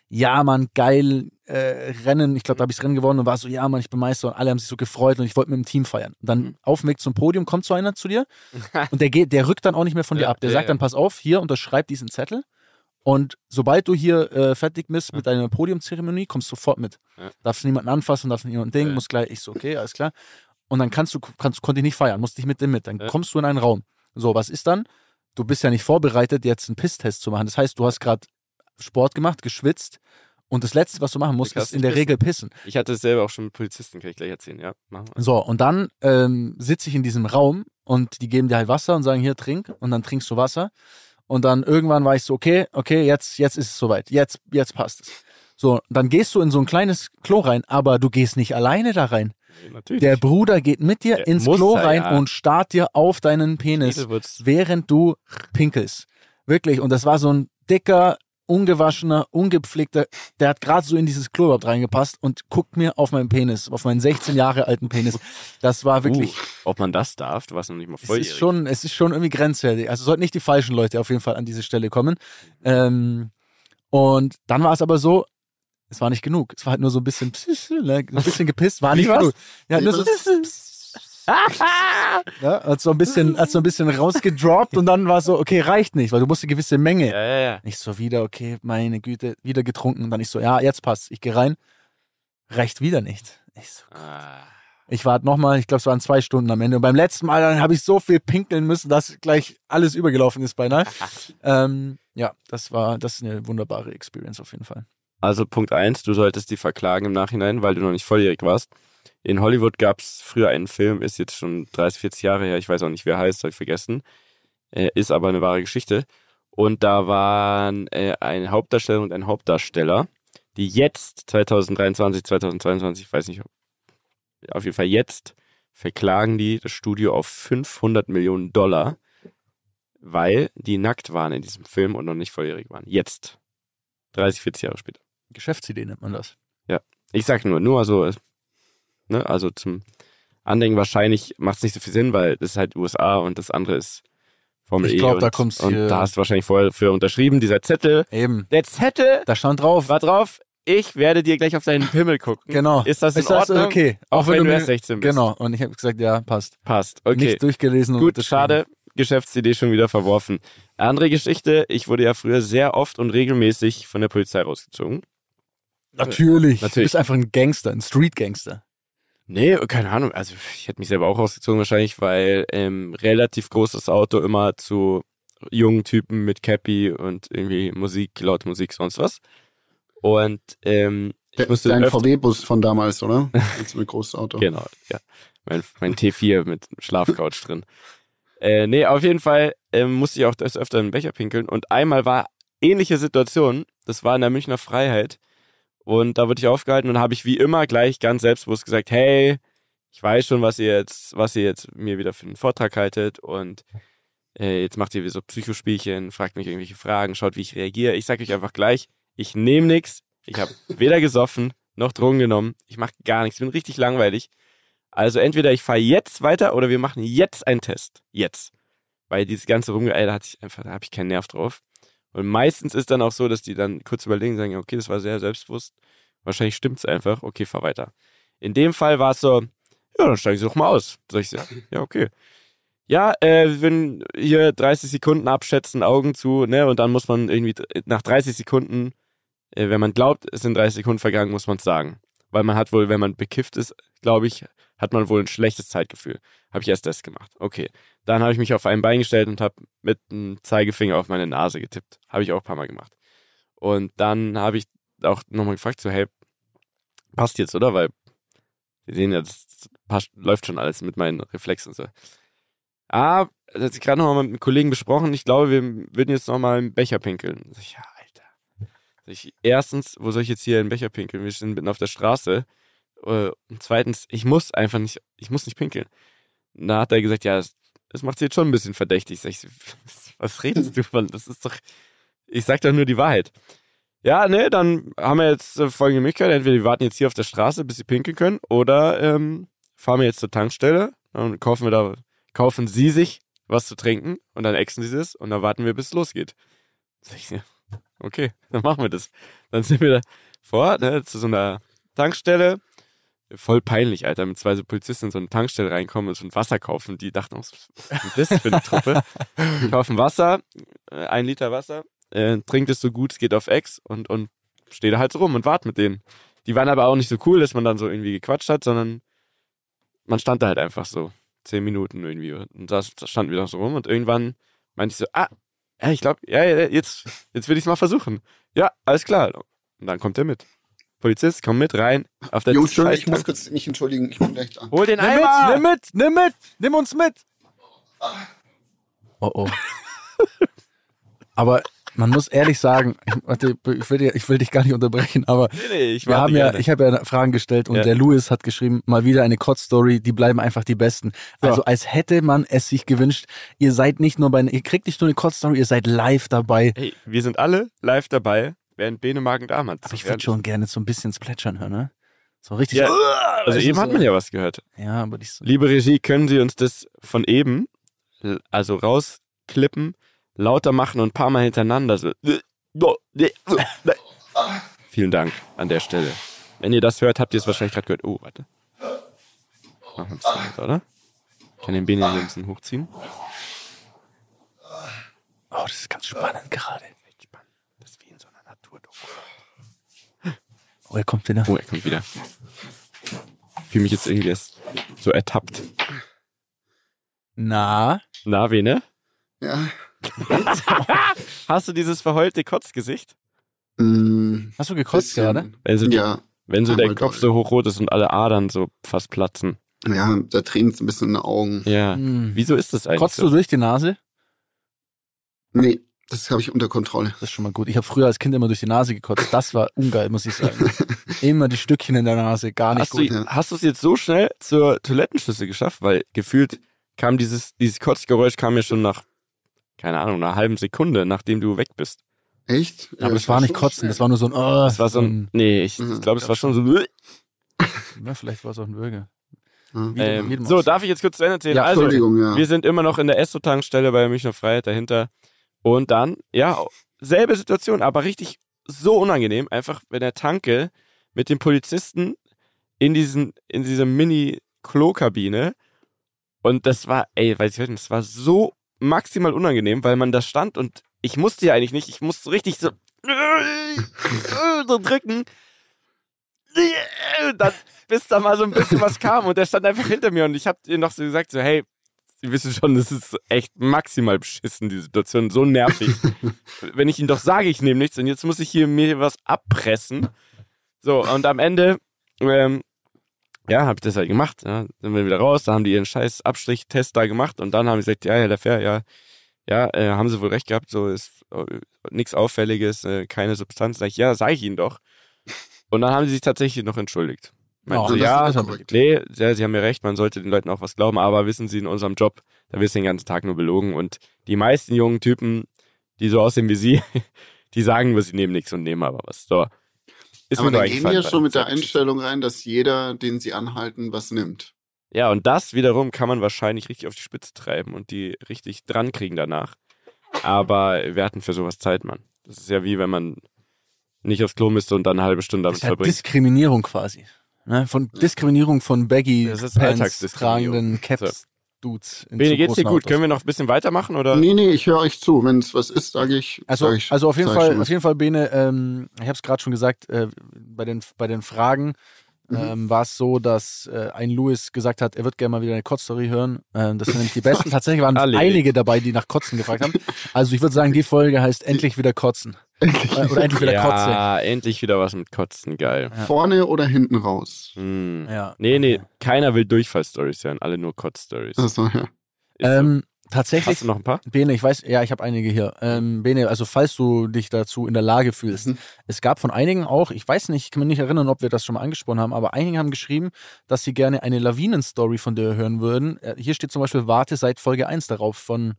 ja, Mann, geil, äh, Rennen. Ich glaube, da habe ich das Rennen gewonnen und war so, ja, Mann, ich bin Meister und alle haben sich so gefreut und ich wollte mit dem Team feiern. Und dann Mhm. auf dem Weg zum Podium kommt so einer zu dir und der geht, der rückt dann auch nicht mehr von dir Ja, ab. Der ja, sagt ja. dann, pass auf, hier unterschreib diesen Zettel. Und sobald du hier äh, fertig bist mit deiner Podiumzeremonie, kommst du sofort mit. Ja. Darfst niemanden anfassen, darfst niemanden Ding, Ja. musst gleich, ich so, okay, alles klar. Und dann kannst du, kannst, konnte ich nicht feiern, musste ich mit dem mit. Dann Ja. kommst du in einen Raum. So, was ist dann? Du bist ja nicht vorbereitet, jetzt einen Pisstest zu machen. Das heißt, du hast gerade Sport gemacht, geschwitzt und das Letzte, was du machen musst, ist in der Regel pissen. Ich hatte es selber auch schon mit Polizisten, kann ich gleich erzählen, ja. So, und dann ähm, sitze ich in diesem Raum und die geben dir halt Wasser und sagen, hier, trink. Und dann trinkst du Wasser. Und dann irgendwann war ich so, okay, okay, jetzt, jetzt ist es soweit. Jetzt, jetzt passt es. So, dann gehst du in so ein kleines Klo rein, aber du gehst nicht alleine da rein. Natürlich. Der Bruder geht mit dir Der ins Klo er, rein ja. und starrt dir auf deinen Penis, während du pinkelst. Wirklich. Und das war so ein dicker, ungewaschener, ungepflegter, der hat gerade so in dieses Klo überhaupt reingepasst und guckt mir auf meinen Penis, auf meinen 16 Jahre alten Penis. Das war wirklich, Uh, ob man das darf, du warst noch nicht mal es volljährig. ist schon, es ist schon irgendwie grenzwertig. Also sollten nicht die falschen Leute auf jeden Fall an diese Stelle kommen. Ähm, und dann war es aber so, es war nicht genug. Es war halt nur so ein bisschen, ne, ein bisschen gepisst, war nicht genug. Ja, nur so, ja, hat so ein bisschen, hat so ein bisschen rausgedroppt und dann war es so, okay, reicht nicht, weil du musst eine gewisse Menge. ja, ja, ja. Ich so wieder, okay, meine Güte, wieder getrunken. Und dann ich so, ja, jetzt passt. Ich gehe rein. Reicht wieder nicht. Ich so, Ah. ich warte nochmal, ich glaube, es waren zwei Stunden am Ende. Und beim letzten Mal, dann habe ich so viel pinkeln müssen, dass gleich alles übergelaufen ist beinahe. ähm, ja, das war, das ist eine wunderbare Experience auf jeden Fall. Also Punkt eins, du solltest die verklagen im Nachhinein, weil du noch nicht volljährig warst. In Hollywood gab es früher einen Film, ist jetzt schon 30, 40 Jahre her, ich weiß auch nicht, wer heißt, habe ich vergessen. Äh, ist aber eine wahre Geschichte. Und da waren äh, eine Hauptdarstellerin und ein Hauptdarsteller, die jetzt 2023, 2022, ich weiß nicht, auf jeden Fall jetzt verklagen die das Studio auf 500 Millionen Dollar, weil die nackt waren in diesem Film und noch nicht volljährig waren. Jetzt. 30, 40 Jahre später. Geschäftsidee nennt man das. Ich sag nur, nur also, äh, ne, also zum Andenken wahrscheinlich macht es nicht so viel Sinn, weil das ist halt USA und das andere ist Formel Ich E. glaub, und, da kommt's Und hier- da hast du wahrscheinlich vorher für unterschrieben, dieser Zettel. Eben. Der Zettel Da stand drauf. war drauf, ich werde dir gleich auf deinen Pimmel gucken. Genau. Ist das in Ist das Ordnung? okay? Auch, wenn, du mir- erst 16 bist. Genau. Und ich habe gesagt, ja, passt. Passt. Okay. Nicht durchgelesen. und Gut, schade. Geschäftsidee schon wieder verworfen. Andere Geschichte, ich wurde ja früher sehr oft und regelmäßig von der Polizei rausgezogen. Natürlich. Du Natürlich. bist einfach ein Gangster, ein Street-Gangster. Nee, keine Ahnung. Also ich hätte mich selber auch rausgezogen wahrscheinlich, weil ähm, relativ großes Auto immer zu jungen Typen mit Cappy und irgendwie Musik, laute Musik, sonst was. Und ähm, Ich musste Dein öfter- VW-Bus von damals, oder? Jetzt mit großes Auto. Genau, ja. Mein, mein T4 mit Schlafcouch drin. Äh, nee, auf jeden Fall ähm, musste ich auch des Öfteren einen Becher pinkeln. Und einmal war ähnliche Situation. Das war in der Münchner Freiheit. Und da wurde ich aufgehalten und habe ich wie immer gleich ganz selbstbewusst gesagt, hey, ich weiß schon, was ihr jetzt, was ihr jetzt mir wieder für einen Vortrag haltet und äh, jetzt macht ihr wie so Psychospielchen, fragt mich irgendwelche Fragen, schaut, wie ich reagiere. Ich sage euch einfach gleich, ich nehme nichts. Ich habe weder gesoffen noch Drogen genommen. Ich mache gar nichts. Ich bin richtig langweilig. Also entweder ich fahre jetzt weiter oder wir machen jetzt einen Test. Jetzt. Weil dieses ganze Rumgeeier, da hatte ich einfach, da habe ich keinen Nerv drauf. Und meistens ist dann auch so, dass die dann kurz überlegen, sagen, okay, das war sehr selbstbewusst. Wahrscheinlich stimmt's einfach. Okay, fahr weiter. In dem Fall war es so, ja, dann steigen Sie doch mal aus. Sag ich ja, okay. Ja, äh, wenn hier 30 Sekunden abschätzen, Augen zu, ne, und dann muss man irgendwie nach 30 Sekunden, äh, wenn man glaubt, es sind 30 Sekunden vergangen, muss man es sagen. Weil man hat wohl, wenn man bekifft ist, glaube ich, hat man wohl ein schlechtes Zeitgefühl. Habe ich erst das gemacht. Okay. Dann habe ich mich auf ein Bein gestellt und habe mit dem Zeigefinger auf meine Nase getippt. Habe ich auch ein paar Mal gemacht. Und dann habe ich auch nochmal gefragt, so, hey, passt jetzt, oder? Weil wir sehen ja, das passt, läuft schon alles mit meinen Reflexen und so. Ah, das hat ich gerade nochmal mit einem Kollegen besprochen. Ich glaube, wir würden jetzt nochmal einen Becher pinkeln. Sag ich, ja, Alter. Ich, erstens, wo soll ich jetzt hier einen Becher pinkeln? Wir sind mitten auf der Straße. Äh, Und zweitens, ich muss einfach nicht, ich muss nicht pinkeln. Da hat er gesagt, ja, das, macht sie jetzt schon ein bisschen verdächtig. Sag ich, was redest du von? Das ist doch, ich sag doch nur die Wahrheit. Ja, ne, dann haben wir jetzt äh, folgende Möglichkeit. Entweder wir warten jetzt hier auf der Straße, bis sie pinkeln können, oder ähm, fahren wir jetzt zur Tankstelle und kaufen wir da, kaufen sie sich was zu trinken und dann exen sie das und dann warten wir, bis es losgeht. Sag ich, ja, okay, dann machen wir das. Dann sind wir da vor, ne, zu so einer Tankstelle. Voll peinlich, Alter, mit zwei so Polizisten in so eine Tankstelle reinkommen und so ein Wasser kaufen. Die dachten, was ist das für eine Truppe? kaufen Wasser, äh, ein Liter Wasser, äh, trinkt es so gut, es geht auf Ex und, und steht da halt so rum und wart mit denen. Die waren aber auch nicht so cool, dass man dann so irgendwie gequatscht hat, sondern man stand da halt einfach so zehn Minuten irgendwie und da standen wir noch so rum und irgendwann meinte ich so, ah, ja, ich glaube, ja, ja, jetzt, jetzt will ich es mal versuchen. Ja, alles klar. Und dann kommt er mit. Polizist, komm mit rein. Auf der Jungs, Entschuldigung, ich muss kurz mich entschuldigen. Ich bin gleich da. Hol den Nimm mit, Eimer! nimm mit, nimm mit, nimm uns mit. Oh oh. aber man muss ehrlich sagen, ich, warte, ich, will, ich will dich gar nicht unterbrechen, aber Nee, nee, ich wir haben ja, gerne. ich habe ja Fragen gestellt und Ja. der Louis hat geschrieben, mal wieder eine Kotz-Story, die bleiben einfach die besten. So. Also als hätte man es sich gewünscht, ihr seid nicht nur bei, ihr kriegt nicht nur eine Kotz-Story, ihr seid live dabei. Hey, wir sind alle live dabei, während Bene Magen-Darm hat. Aber ich würde schon gerne so ein bisschen plätschern hören, ne? So richtig. Ja, so, Also du, eben hat so. man ja was gehört. Ja, aber nicht so. Liebe Regie, können Sie uns das von eben, also rausklippen, lauter machen und ein paar Mal hintereinander so. Vielen Dank an der Stelle. Wenn ihr das hört, habt ihr es wahrscheinlich gerade gehört. Oh, warte. Machen wir bisschen weiter, oder? Ich kann den hier ein bisschen hochziehen. Oh, das ist ganz spannend gerade. Echt spannend. Das ist wie in so einer Naturdoku. Oh, er kommt wieder. Oh, er kommt wieder. Ich fühle mich jetzt irgendwie erst so ertappt. Na, Na, Bene? Ja. Hast du dieses verheulte Kotzgesicht? Mm, hast du gekotzt bisschen. gerade? Wenn so, die, Ja. wenn so der Einmal Kopf doll. so hochrot ist und alle Adern so fast platzen. Ja, da tränen es ein bisschen in den Augen. Ja. Hm. Wieso ist das eigentlich Kotzt so? du durch die Nase? Nee, das habe ich unter Kontrolle. Das ist schon mal gut. Ich habe früher als Kind immer durch die Nase gekotzt. Das war ungeil, muss ich sagen. immer die Stückchen in der Nase, gar nicht Hast gut. du, ja. hast du es jetzt so schnell zur Toilettenschüssel geschafft? Weil gefühlt kam dieses, dieses Kotzgeräusch kam ja schon nach, keine Ahnung, einer halben Sekunde, nachdem du weg bist. Echt? Aber es war nicht kotzen, das war nur so ein. Oh, Das war so ein, nee, ich Mhm. glaube, es war schon so. Ja, vielleicht war es auch ein Bürger. Ja. Ähm, so, darf ich jetzt kurz zu Ende erzählen? Ja, also, Entschuldigung, ja. Wir sind immer noch in der Esso-Tankstelle bei der Münchner Freiheit dahinter. Und dann, ja, selbe Situation, aber richtig so unangenehm. Einfach, wenn der Tanke mit dem Polizisten in diesen, in diese Mini-Klo-Kabine. Und das war, ey, weiß ich nicht, das war so maximal unangenehm, weil man da stand und ich musste ja eigentlich nicht, ich musste richtig so, so drücken. Dann, bis da mal so ein bisschen was kam und der stand einfach hinter mir und ich hab ihr noch so gesagt, so, hey, Sie wissen schon, das ist echt maximal beschissen, die Situation, so nervig. Wenn ich Ihnen doch sage, ich nehme nichts und jetzt muss ich hier mir was abpressen. So, und am Ende, ähm, ja, habe ich das halt gemacht. Ja, sind wir wieder raus, da haben die ihren scheiß Abstrichtest da gemacht und dann haben sie gesagt, ja, Herr Lafer, ja, ja, äh, haben sie wohl recht gehabt, so ist äh, nichts Auffälliges, äh, keine Substanz. Sag ich, ja, sag ich Ihnen doch. Und dann haben sie sich tatsächlich noch entschuldigt. Meinten Oh, so, das ja, ja nee, ja, sie haben mir recht, man sollte den Leuten auch was glauben, aber wissen Sie, in unserem Job, da wirst du den ganzen Tag nur belogen und die meisten jungen Typen, die so aussehen wie Sie, die sagen, nur, sie nehmen nichts und nehmen aber was. So. Ist Aber dann gehen die ja schon mit der. Einstellung rein, dass jeder, den sie anhalten, was nimmt. Ja, und das wiederum kann man wahrscheinlich richtig auf die Spitze treiben und die richtig dran kriegen danach. Aber wir hatten für sowas Zeit, Mann. Das ist ja wie wenn man nicht aufs Klo müsste und dann eine halbe Stunde damit Das ist ja verbringt. Diskriminierung quasi. Ne? Von Diskriminierung von Baggy Pants tragenden Caps Dudes. in Bene, geht's dir gut? Autos. Können wir noch ein bisschen weitermachen oder? Nee, nee, ich höre euch zu. Wenn es was ist, sage ich. Also, sag ich, also auf jeden Fall, schon auf jeden Fall, Bene, ähm, ich habe es gerade schon gesagt, äh, bei, den, bei den Fragen Mhm. ähm, war es so, dass äh, ein Louis gesagt hat, er wird gerne mal wieder eine Kotz-Story hören. Ähm, das sind nämlich die besten. Tatsächlich waren einige dabei, die nach Kotzen gefragt haben. Also ich würde sagen, die Folge heißt Endlich wieder Kotzen. Äh, Oder endlich wieder Kotze. ja, endlich wieder was mit Kotzen, geil. Ja. Vorne oder hinten raus? Hm. Ja. Nee, nee, keiner will Durchfall-Stories hören, alle nur Kotz-Stories. Also, ja. Ist so. Ähm, tatsächlich, Hast du noch ein paar? Bene, ich weiß, ja, ich habe einige hier. Ähm, Bene, also falls du dich dazu in der Lage fühlst, Mhm. es gab von einigen auch, ich weiß nicht, ich kann mich nicht erinnern, ob wir das schon mal angesprochen haben, aber einige haben geschrieben, dass sie gerne eine Lawinen-Story von dir hören würden. Äh, Hier steht zum Beispiel, warte seit Folge 1 darauf von,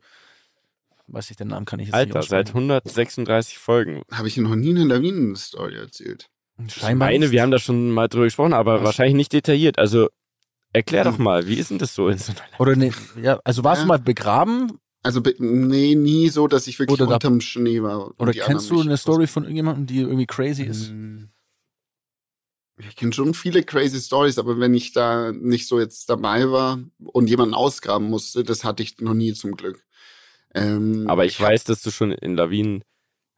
weiß ich, den Namen kann ich jetzt Alter, nicht seit aussprechen. 136 Folgen. Habe ich noch nie eine Lawinen-Story erzählt. Ich Scheinbar meine, nicht. wir haben da schon mal drüber gesprochen, aber Was? wahrscheinlich nicht detailliert. Also erklär doch Hm. mal, wie ist denn das so in so einer Oder ne, ja, also warst Ja. du mal begraben Also, nee, nie so, dass ich wirklich Oder da- unterm Schnee war. oder kennst du eine Story von irgendjemandem, die irgendwie crazy ist? Ähm, Ich kenne schon viele crazy Stories, aber wenn ich da nicht so jetzt dabei war und jemanden ausgraben musste, das hatte ich noch nie zum Glück. Ähm, Aber ich weiß, dass du schon in Lawinen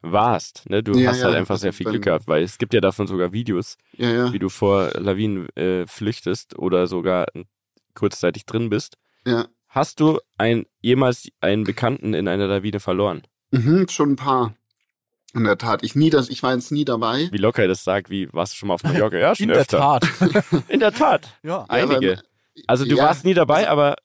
warst. Ne? Du Ja, hast ja, halt einfach also sehr viel Glück gehabt, weil es gibt ja davon sogar Videos, ja, ja, wie du vor Lawinen äh, flüchtest oder sogar kurzzeitig drin bist. ja. Hast du ein, jemals einen Bekannten in einer Lawine verloren? Mhm, schon ein paar. In der Tat. Ich nie, das, ich war jetzt nie dabei. Wie locker er das sagt, wie warst du schon mal auf Mallorca? Ja, schon In der öfter. Tat. In der Tat. ja. Einige. Also du ja, warst nie dabei, aber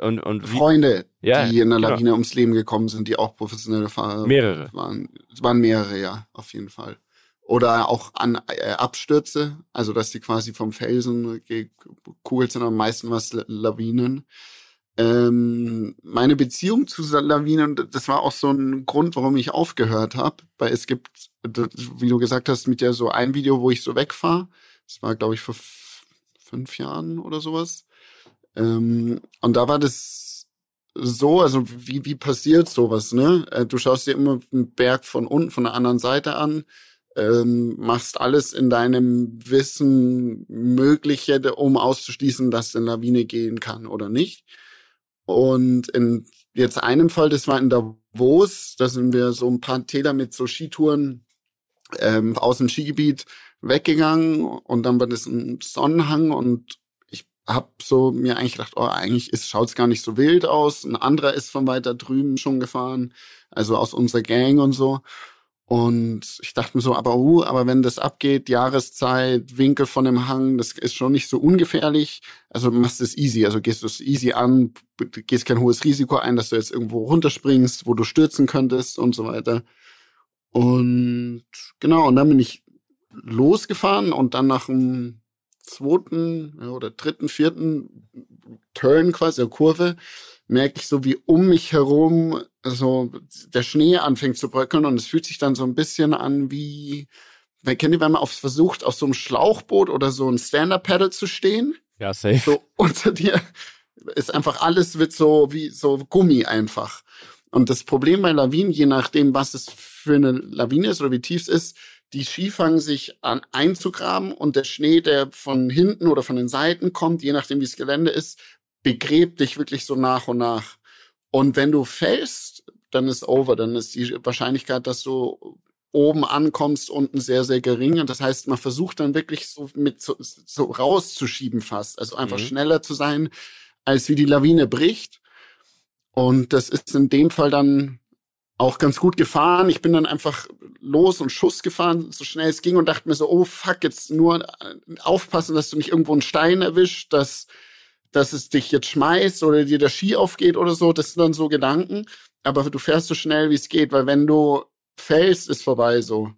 und, und wie, Freunde, Ja, die in der genau. Lawine ums Leben gekommen sind, die auch professionelle Fahrer mehrere. waren. Es waren mehrere, ja, auf jeden Fall. Oder auch an äh, Abstürze, also dass die quasi vom Felsen gekugelt sind, am meisten was Lawinen. Ähm, meine Beziehung zu Lawinen, das war auch so ein Grund, warum ich aufgehört habe, weil es gibt, wie du gesagt hast, mit ja so ein Video, wo ich so wegfahre. Das war, glaube ich, vor fünf Jahren oder sowas. Ähm, und da war das so, also wie, wie passiert sowas, ne? Äh, Du schaust dir immer einen Berg von unten, von der anderen Seite an, ähm, machst alles in deinem Wissen Mögliche, um auszuschließen, dass eine Lawine gehen kann oder nicht. Und in jetzt einem Fall, das war in Davos, da sind wir so ein paar Täler mit so Skitouren ähm, aus dem Skigebiet weggegangen und dann war das ein Sonnenhang und habe so mir eigentlich gedacht, oh, eigentlich ist schaut's gar nicht so wild aus. Ein anderer ist von weiter drüben schon gefahren, also aus unserer Gang und so. Und ich dachte mir so, aber uh, aber wenn das abgeht, Jahreszeit, Winkel von dem Hang, das ist schon nicht so ungefährlich. Also machst es easy, also gehst du es easy an, gehst kein hohes Risiko ein, dass du jetzt irgendwo runterspringst, wo du stürzen könntest und so weiter. Und genau, und dann bin ich losgefahren und dann nach dem zweiten oder dritten, vierten Turn quasi, der Kurve, merke ich so, wie um mich herum so der Schnee anfängt zu bröckeln und es fühlt sich dann so ein bisschen an wie, kennt ihr, wenn man auf, versucht, auf so einem Schlauchboot oder so ein Stand-Up-Paddle zu stehen? Ja, safe. So unter dir ist einfach alles wird so wie so Gummi einfach. Und das Problem bei Lawinen, je nachdem, was es für eine Lawine ist oder wie tief es ist, die Ski fangen sich an einzugraben und der Schnee, der von hinten oder von den Seiten kommt, je nachdem wie das Gelände ist, begräbt dich wirklich so nach und nach. Und wenn du fällst, dann ist over, dann ist die Wahrscheinlichkeit, dass du oben ankommst, unten sehr, sehr gering. Und das heißt, man versucht dann wirklich so mit so, so rauszuschieben fast. Also einfach Mhm. schneller zu sein, als wie die Lawine bricht. Und das ist in dem Fall dann auch ganz gut gefahren. Ich bin dann einfach los und Schuss gefahren, so schnell es ging und dachte mir so, oh fuck, jetzt nur äh, aufpassen, dass du nicht irgendwo einen Stein erwischt, dass, dass es dich jetzt schmeißt oder dir der Ski aufgeht oder so. Das sind dann so Gedanken. Aber du fährst so schnell, wie es geht, weil wenn du fällst, ist vorbei so.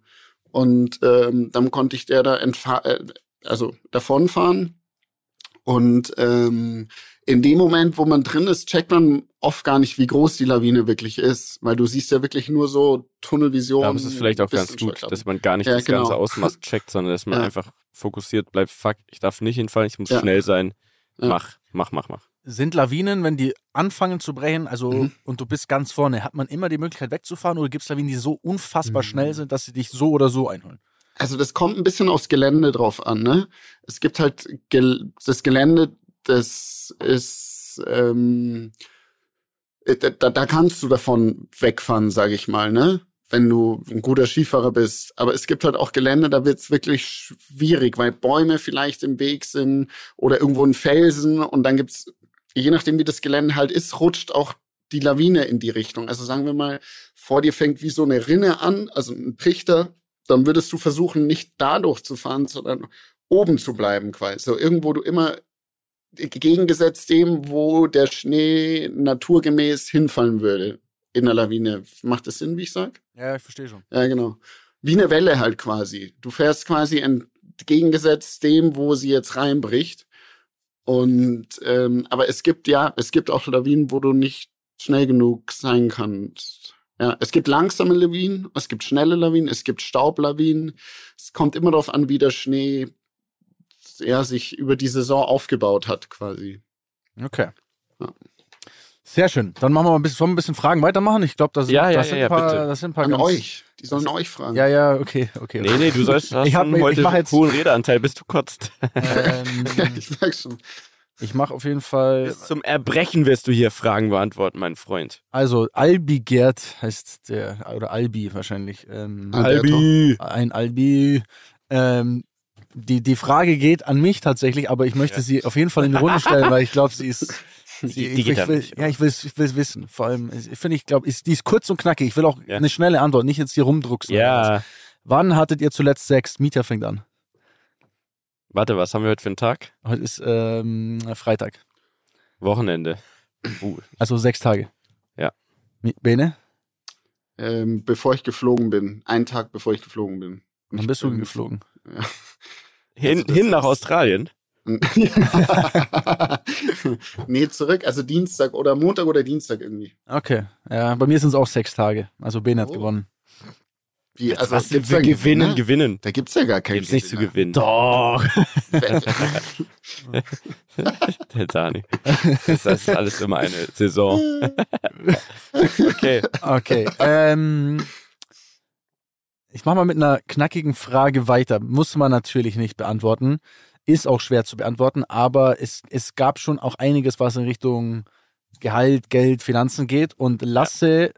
Und ähm, dann konnte ich der da entfahren, äh, also davonfahren. Und ähm, in dem Moment, wo man drin ist, checkt man oft gar nicht, wie groß die Lawine wirklich ist, weil du siehst ja wirklich nur so Tunnelvision. Aber es ist vielleicht auch ganz gut, dass man gar nicht Ja, das genau. ganze Ausmaß checkt, sondern dass man Ja. einfach fokussiert bleibt, fuck, ich darf nicht hinfallen, ich muss Ja. schnell sein. Ja. Mach, mach, mach, mach. Sind Lawinen, wenn die anfangen zu brechen, also Mhm. und du bist ganz vorne, hat man immer die Möglichkeit wegzufahren oder gibt es Lawinen, die so unfassbar Mhm. schnell sind, dass sie dich so oder so einholen? Also das kommt ein bisschen aufs Gelände drauf an, ne? Es gibt halt Gel das Gelände, das ist ähm, äh, da, da kannst du davon wegfahren, sage ich mal, ne? Wenn du ein guter Skifahrer bist. Aber es gibt halt auch Gelände, da wird's wirklich schwierig, weil Bäume vielleicht im Weg sind oder irgendwo ein Felsen und dann gibt's, je nachdem wie das Gelände halt ist, rutscht auch die Lawine in die Richtung. Also sagen wir mal, vor dir fängt wie so eine Rinne an, also ein Trichter, dann würdest du versuchen, nicht dadurch zu fahren, sondern oben zu bleiben quasi. So irgendwo du immer gegengesetzt dem, wo der Schnee naturgemäß hinfallen würde in der Lawine. Macht das Sinn, wie ich sag? Ja, ich verstehe schon. Ja, genau. Wie eine Welle halt quasi. Du fährst quasi entgegengesetzt dem, wo sie jetzt reinbricht. Und ähm, aber es gibt ja, es gibt auch Lawinen, wo du nicht schnell genug sein kannst. Ja, es gibt langsame Lawinen, es gibt schnelle Lawinen, es gibt Staublawinen. Es kommt immer darauf an, wie der Schnee ja, sich über die Saison aufgebaut hat, quasi. Okay. Ja. Sehr schön. Dann machen wir mal ein bisschen, sollen wir ein bisschen Fragen weitermachen. Ich glaube, das, sind- Ja, ja, das, ja, sind ja, ein paar, bitte. das sind ein paar An ganz, euch. Die sollen euch fragen. Ja, ja, okay, okay. Nee, nee, du sollst hast Ich hab schon mir- ich heute mach jetzt- hohen Redeanteil, bis du kotzt. Ähm, ich merk schon. ich mache auf jeden Fall. Bis zum Erbrechen wirst du hier Fragen beantworten, mein Freund. Also Albi Gerd heißt der oder Albi wahrscheinlich. Ähm, Alberto. ein Albi. Ähm, die, die Frage geht an mich tatsächlich, aber ich möchte Ja. sie auf jeden Fall in die Runde stellen, weil ich glaube, sie ist. Sie, Die- die ich, will, ja, ich will ich will wissen. Vor allem, ich finde, ich glaube, ist, die ist kurz und knackig. Ich will auch Ja. eine schnelle Antwort, nicht jetzt hier rumdrucksen. Ja. Wann hattet ihr zuletzt Sex? Mieter fängt an. Warte, was haben wir heute für einen Tag? Heute ist ähm, Freitag. Wochenende. Uh, Also sechs Tage. Ja. Bene? Ähm, bevor ich geflogen bin. Einen Tag befor ich geflogen bin. Wann bist du bin- geflogen? Hin, Also hin nach Australien. nee, zurück. Also Dienstag oder Montag oder Dienstag irgendwie. Okay. Ja, bei mir sind es auch sechs Tage. Also Bene hat Oh. gewonnen. Wie, also was gibt's wir da gewinnen, Gewinner? gewinnen. Da gibt's ja gar keinen Gibt's nichts zu gewinnen. Doch. Der Dani. Das ist alles immer eine Saison. Okay. Okay. ähm, ich mache mal mit einer knackigen Frage weiter. Muss man natürlich nicht beantworten. Ist auch schwer zu beantworten, aber es, es gab schon auch einiges, was in Richtung Gehalt, Geld, Finanzen geht. Und Lasse,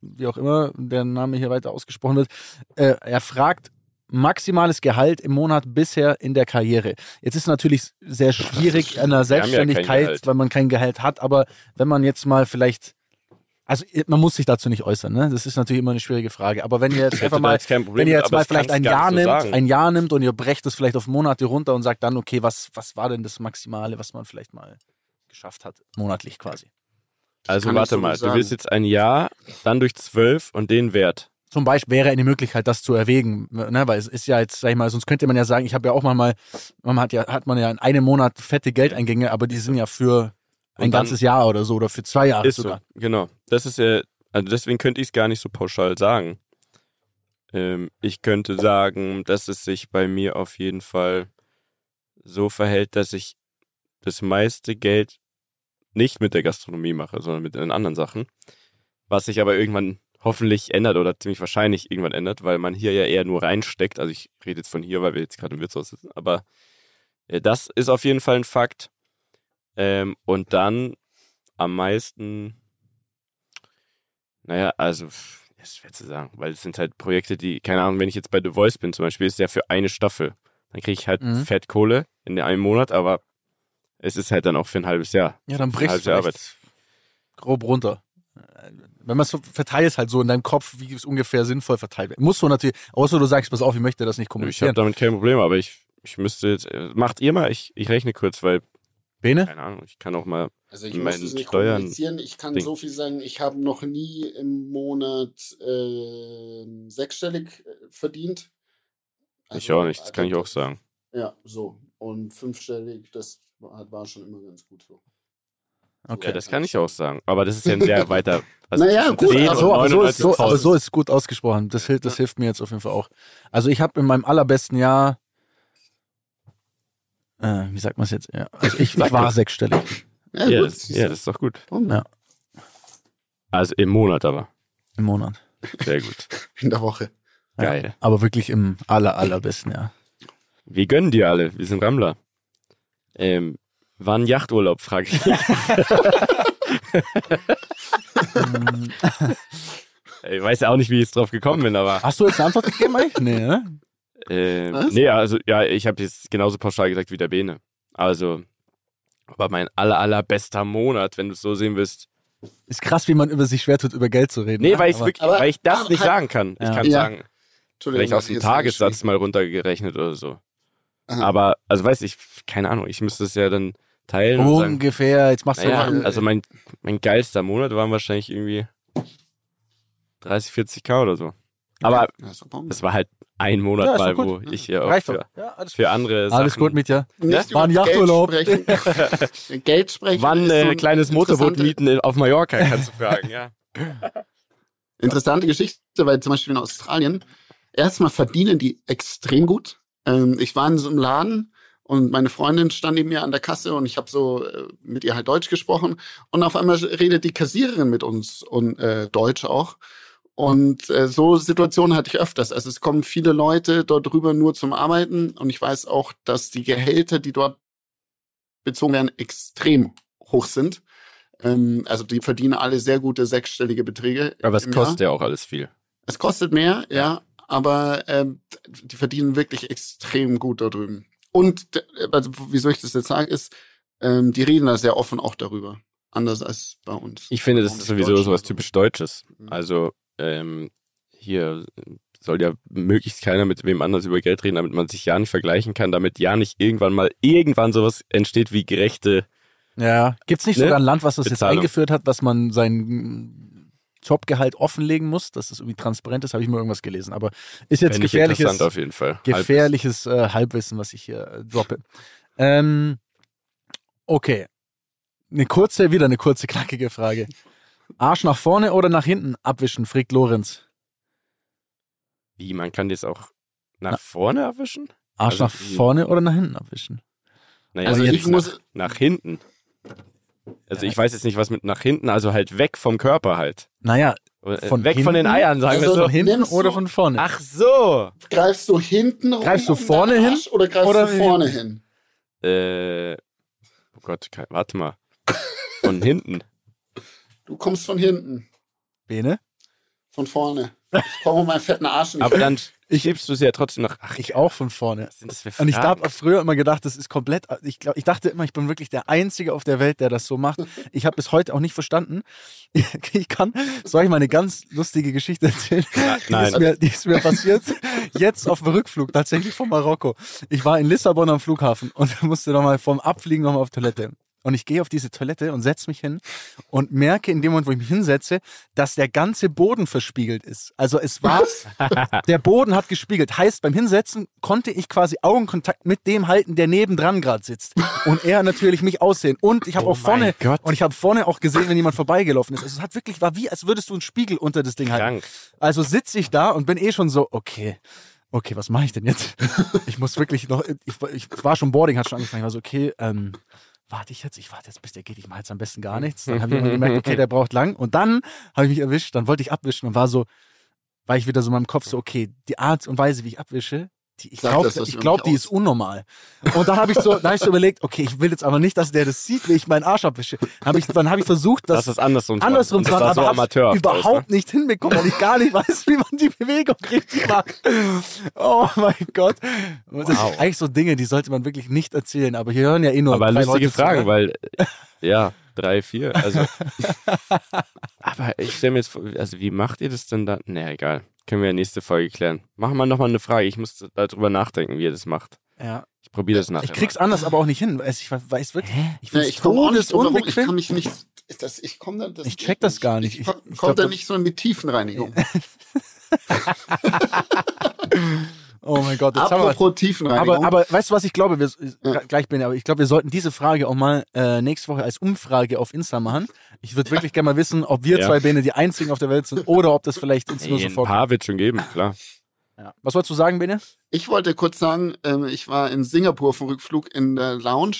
wie auch immer der Name hier weiter ausgesprochen wird, äh, er fragt, maximales Gehalt im Monat bisher in der Karriere. Jetzt ist natürlich sehr schwierig in ja kein Selbstständigkeit, Gehalt. weil man kein Gehalt hat, aber wenn man jetzt mal vielleicht also man muss sich dazu nicht äußern, ne? Das ist natürlich immer eine schwierige Frage. Aber wenn ihr jetzt einfach mal, Problem wenn ihr jetzt mal vielleicht ein Jahr so nimmt, sagen. ein Jahr nimmt und ihr brecht es vielleicht auf Monate runter und sagt dann, okay, was, was war denn das Maximale, was man vielleicht mal geschafft hat, monatlich quasi. Also warte so mal, nicht du sagen. willst jetzt ein Jahr, dann durch zwölf und den Wert. Zum Beispiel wäre eine Möglichkeit, das zu erwägen, ne? weil es ist ja jetzt, sag ich mal, sonst könnte man ja sagen, ich habe ja auch mal, mal man hat ja, hat man ja in einem Monat fette Geldeingänge, aber die sind ja für ein Und ganzes Jahr oder so oder für zwei Jahre Ist sogar. so, genau. Das ist ja, also deswegen könnte ich es gar nicht so pauschal sagen. Ähm, ich könnte sagen, dass es sich bei mir auf jeden Fall so verhält, dass ich das meiste Geld nicht mit der Gastronomie mache, sondern mit den anderen Sachen. Was sich aber irgendwann hoffentlich ändert oder ziemlich wahrscheinlich irgendwann ändert, weil man hier ja eher nur reinsteckt. Also ich rede jetzt von hier, weil wir jetzt gerade im Wirtshaus sitzen, aber äh, das ist auf jeden Fall ein Fakt. Ähm, und dann am meisten, naja, also, ist schwer zu sagen, weil es sind halt Projekte, die, keine Ahnung, wenn ich jetzt bei The Voice bin zum Beispiel, ist ja für eine Staffel. Dann kriege ich halt Mhm. Fettkohle in einem Monat, aber es ist halt dann auch für ein halbes Jahr. Ja, dann brichst du vielleicht grob runter. Wenn man es so verteilt halt so in deinem Kopf, wie es ungefähr sinnvoll verteilt wird. Musst du natürlich, außer du sagst, pass auf, ich möchte das nicht Ich habe kommunizieren. damit kein Problem, aber ich, ich müsste jetzt. Macht ihr mal, ich, ich rechne kurz, weil, Bene? keine Ahnung, ich kann auch mal. Also ich in muss meinen es nicht Steuern kommunizieren. Ich kann Ding. so viel sagen, ich habe noch nie im Monat ähm, sechsstellig äh, verdient. ich auch nicht, das kann ich auch sagen. Ja, so. Und fünfstellig, das war, schon immer ganz gut so. Okay. Ja, das kann ich auch sagen. Aber das ist ja ein sehr weiter. Also Naja, gut, 10 aber So, ist, so, 99.000. aber so ist es gut ausgesprochen. Das, hilft, das hilft mir jetzt auf jeden Fall auch. Also ich habe in meinem allerbesten Jahr, äh, wie sagt man es jetzt? Ja, also ich, ich war sechsstellig Ja, Ja, das, ja, das ist doch gut. Ja. Also im Monat aber. im Monat. Sehr gut. In der Woche. Ja. Geil. Aber wirklich im aller, allerbesten Jahr. Wir gönnen dir alle. Wir sind Rammler. Ähm, wann Yachturlaub, frage ich. ich weiß ja auch nicht, wie ich jetzt drauf gekommen bin, aber. Hast du jetzt eine Antwort gegeben eigentlich? Nee, ne? Ähm, Was? nee, also, ja, ich habe jetzt genauso pauschal gesagt wie der Bene. Also, aber mein aller, allerbester Monat, wenn du es so sehen willst. Ist krass, wie man über sich schwer tut, über Geld zu reden. Nee, ne? weil ich Aber- wirklich, aber- weil ich das aber nicht halt- sagen kann. Ich Ja. kann Ja. sagen, vielleicht aus dem ich Tagessatz mal runtergerechnet oder so. Aha. Aber, also weiß ich, keine Ahnung, ich müsste es ja dann teilen und sagen, Ungefähr, jetzt machst du naja, mal. also mein, mein geilster Monat waren wahrscheinlich irgendwie 30, 40k oder so. Aber Ja, es war halt ein Monat Ja, mal, wo ich ja auch Reicht für. Ja, alles, für andere alles Sachen gut, Mietja. Nicht War ein über Yachturlaub. Geld sprechen. Wann so äh, ein kleines Motorboot mieten auf Mallorca, kannst du fragen, ja. Interessante Geschichte, weil zum Beispiel in Australien, erstmal verdienen die extrem gut. Ähm, ich war in so einem Laden und meine Freundin stand neben mir an der Kasse und ich habe so äh, mit ihr halt Deutsch gesprochen und auf einmal redet die Kassiererin mit uns und äh, Deutsch auch. Und äh, so Situationen hatte ich öfters. Also es kommen viele Leute dort drüber nur zum Arbeiten und ich weiß auch, dass die Gehälter, die dort bezogen werden, extrem hoch sind. Ähm, also die verdienen alle sehr gute sechsstellige Beträge. Aber es im Jahr. kostet ja auch alles viel. Es kostet mehr, ja, aber ähm, die verdienen wirklich extrem gut da drüben. Und d- also, wieso ich das jetzt sage, ist, ähm, die reden da sehr offen auch darüber. Anders als bei uns. Ich finde, das ist sowieso Deutschland? sowas typisch Deutsches. Mhm. Also, ähm, hier soll ja möglichst keiner mit wem anders über Geld reden, damit man sich ja nicht vergleichen kann, damit ja nicht irgendwann mal irgendwann sowas entsteht wie gerechte. Ja. Gibt es nicht Ne? sogar ein Land, was das Bezahlung. jetzt eingeführt hat, dass man sein Jobgehalt offenlegen muss, dass das irgendwie transparent ist? Habe ich mal irgendwas gelesen. Aber ist jetzt gefährliches, auf jeden Fall. gefährliches äh, Halbwissen, was ich hier äh, droppe. Ähm, okay. Eine kurze, wieder eine kurze, knackige Frage. Arsch nach vorne oder nach hinten abwischen, fragt Lorenz. Wie, man kann das auch nach Na. vorne erwischen? Arsch Also nach vorne oder nach hinten abwischen? Naja, Also also ich jetzt muss- nach, nach hinten. Also ich weiß jetzt nicht, was mit nach hinten, also halt weg vom Körper halt. Naja, äh, Von weg von den hinten? Eiern, sagen Also wir von so. hinten nimmst oder von vorne? Ach so. Greifst du hinten rum Greifst du vorne hin oder greifst oder du vorne hin? Äh, oh Gott, warte mal. Von hinten. Du kommst von hinten, Bene? von vorne. Ich komme meinen fetten Arsch nicht. Aber dann schiebst du sie ja trotzdem nach. Ach, Ich auch von vorne. was sind das für Und ich habe früher immer gedacht, das ist komplett. Ich, glaub, ich dachte immer, ich bin wirklich der Einzige auf der Welt, der das so macht. Ich habe bis heute auch nicht verstanden. Ich kann, soll ich mal eine ganz lustige Geschichte erzählen? Die nein. ist, mir, die ist mir passiert jetzt auf dem Rückflug, tatsächlich von Marokko. Ich war in Lissabon am Flughafen und musste nochmal vom Abfliegen nochmal auf Toilette. Und ich gehe auf diese Toilette und setze mich hin und merke in dem Moment, wo ich mich hinsetze, dass der ganze Boden verspiegelt ist. Also es war, der Boden hat gespiegelt. Heißt, beim Hinsetzen konnte ich quasi Augenkontakt mit dem halten, der nebendran gerade sitzt. Und er natürlich mich aussehen. Und ich habe Oh auch vorne, Gott. und ich habe vorne auch gesehen, wenn jemand vorbeigelaufen ist. Also es hat wirklich, war wie, als würdest du einen Spiegel unter das Ding halten. Krank. Also sitze ich da und bin eh schon so, okay, okay, was mache ich denn jetzt? Ich muss wirklich noch, ich, ich war schon Boarding, hat schon angefangen, ich war so, okay, ähm, warte ich jetzt, ich warte jetzt, bis der geht, ich mache jetzt am besten gar nichts. Dann habe ich gemerkt, okay, der braucht lang. Und dann habe ich mich erwischt, dann wollte ich abwischen und war so, war ich wieder so in meinem Kopf so, okay, die Art und Weise, wie ich abwische, die, ich glaube, glaub, die ist unnormal. Und dann habe ich so, da habe ich so überlegt, okay, ich will jetzt aber nicht, dass der das sieht, wie ich meinen Arsch abwische. Hab ich, dann habe ich versucht, Das das, andersrum. andersrum zu machen, war so aber hab's amateurhaft. überhaupt aus, ne? nicht hinbekommen, weil ich gar nicht weiß, wie man die Bewegung richtig macht. Oh mein Gott. Und Das Wow. sind eigentlich so Dinge, die sollte man wirklich nicht erzählen, aber hier hören ja eh nur Aber drei lustige Leute zu, Fragen, ne? weil, ja, drei, vier. Also, aber ich stelle mir jetzt vor, also wie macht ihr das denn da? Naja, egal. Können wir ja nächste Folge klären. Machen wir nochmal eine Frage. Ich muss darüber nachdenken, wie ihr das macht. Ja. Ich probiere das nachher. Ich krieg's anders aber auch nicht hin. Also Ich weiß wirklich, ich Ja, finde ich komme nicht so, warum, ich unbequem. kann mich nicht, das, ich komme da, das Ich check das gar nicht. Ich, Ich- komm- ich komm da da- nicht so in die Tiefenreinigung. Oh mein Gott, jetzt haben wir. Apropos Tiefenreinigung. Aber, aber weißt du, was ich glaube? Wir, Ja. Gleich bin ich, aber ich glaube, wir sollten diese Frage auch mal äh, nächste Woche als Umfrage auf Insta machen. Ich würde wirklich gerne mal wissen, ob wir Ja. zwei Bene die einzigen auf der Welt sind oder ob das vielleicht uns nur Nee, so ein vorkommt. paar wird schon geben, klar. Ja. Was wolltest du sagen, Bene? Ich wollte kurz sagen, ähm, ich war in Singapur vom Rückflug in der Lounge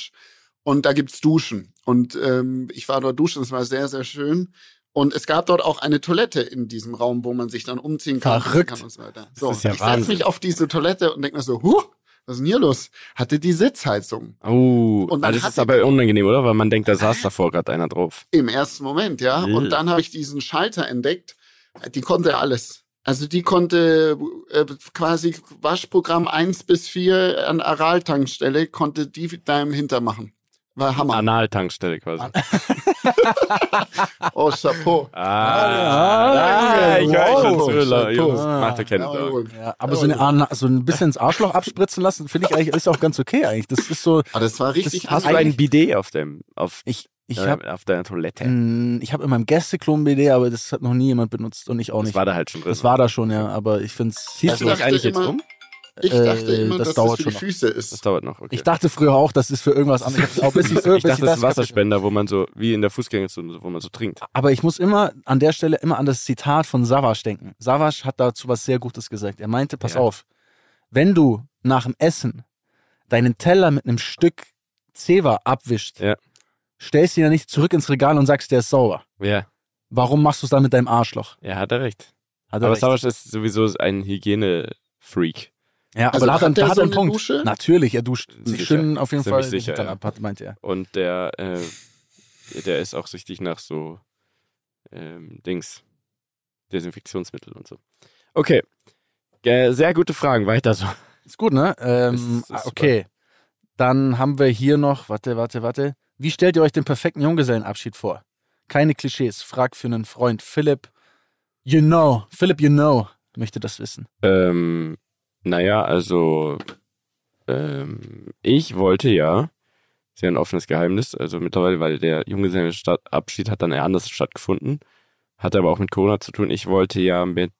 und da gibt's Duschen. Und ähm, ich war dort duschen, es war sehr, sehr schön. Und es gab dort auch eine Toilette in diesem Raum, wo man sich dann umziehen kann, Verrückt. kann und so weiter. So, ist ja ich setze mich auf diese Toilette und denke mir so, huh, was ist denn hier los? Hatte die Sitzheizung. Oh, Und dann das ist aber unangenehm, oder? Weil man denkt, da saß davor gerade einer drauf. Im ersten Moment, ja. Ja. Und dann habe ich diesen Schalter entdeckt. Die konnte alles. Also die konnte äh, quasi Waschprogramm 1 bis 4 an Aral-Tankstelle, konnte die deinem Hinter machen. War Hammer. Analtankstelle quasi. Oh, Chapeau. Ah, Ah, ich höre schon wow. zu. Jungs, Ah. macht keine Ja. Ja, aber so, eine, so ein bisschen ins Arschloch abspritzen lassen, finde ich eigentlich ist auch ganz okay eigentlich. Das ist so. Aber das war richtig. Das Hast du ein Bidet auf dem, auf, Ich, ich äh, habe auf deiner Toilette? ich habe in meinem Gästeklo ein BD, aber das hat noch nie jemand benutzt und ich auch Das nicht. war da halt schon drin. das war da schon, ja, aber ich finde es. Ziehst du dich eigentlich jetzt um? Ich dachte Äh, immer, das dass dauert das für die noch. Füße Das ist. dauert noch, okay. Ich dachte früher auch, das ist für irgendwas anderes. Ich auch bis ich, bis ich dachte, das ist ein Wasserspender, wo man so, wie in der Fußgängerzone, wo man so trinkt. Aber ich muss immer an der Stelle immer an das Zitat von Savas denken. Savas hat dazu was sehr Gutes gesagt. Er meinte, pass Ja. auf, wenn du nach dem Essen deinen Teller mit einem Stück Zewa abwischt, Ja. stellst ihn ja nicht zurück ins Regal und sagst, der ist sauer. Ja, Warum machst du es dann mit deinem Arschloch? ja, hat er recht. Hat er Aber recht. Savas ist sowieso ein Hygiene-Freak. Ja, aber Also da hat er, hat der hat so er einen eine Punkt. Dusche? Natürlich, er duscht sich schön auf jeden Fall sicher, ja. ab, hat- meinte er. Und der, äh, der ist auch süchtig nach so ähm, Dings. Desinfektionsmittel und so. Okay. Äh, sehr gute Fragen, weiter so. Ist gut, ne? Ähm, Ist- ist ah, super. okay. Dann haben wir hier noch, warte, warte, warte. Wie stellt ihr euch den perfekten Junggesellenabschied vor? Keine Klischees. Frag für einen Freund. Philipp, you know. Philipp, you know, möchte das wissen. Ähm, naja, also ähm, ich wollte ja, ist ja ein offenes Geheimnis, also mittlerweile, weil der Junggesellenabschied hat dann eher anders stattgefunden, hatte aber auch mit Corona zu tun. Ich wollte ja mit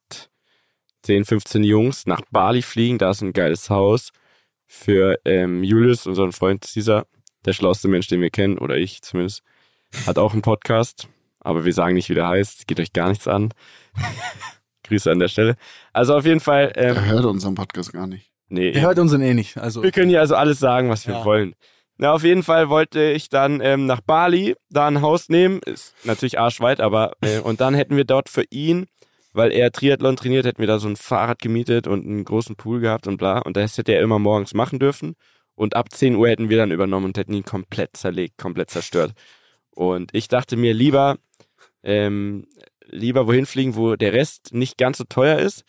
10, 15 Jungs nach Bali fliegen, da ist ein geiles Haus für ähm, Julius, unseren Freund Caesar, der schlauste Mensch, den wir kennen, oder ich zumindest, hat auch einen Podcast, aber wir sagen nicht, wie der heißt, geht euch gar nichts an. Grüße an der Stelle. Also auf jeden Fall, ähm, Er hört unseren Podcast gar nicht. Nee, Der hört unseren eh nicht. Also, wir können hier also alles sagen, was wir Ja. wollen. Na, auf jeden Fall wollte ich dann ähm, nach Bali da ein Haus nehmen. Ist natürlich arschweit, aber äh, und dann hätten wir dort für ihn, weil er Triathlon trainiert, hätten wir da so ein Fahrrad gemietet und einen großen Pool gehabt und bla. Und das hätte er immer morgens machen dürfen. Und ab 10 Uhr hätten wir dann übernommen und hätten ihn komplett zerlegt, komplett zerstört. Und ich dachte mir lieber, ähm, lieber wohin fliegen, wo der Rest nicht ganz so teuer ist,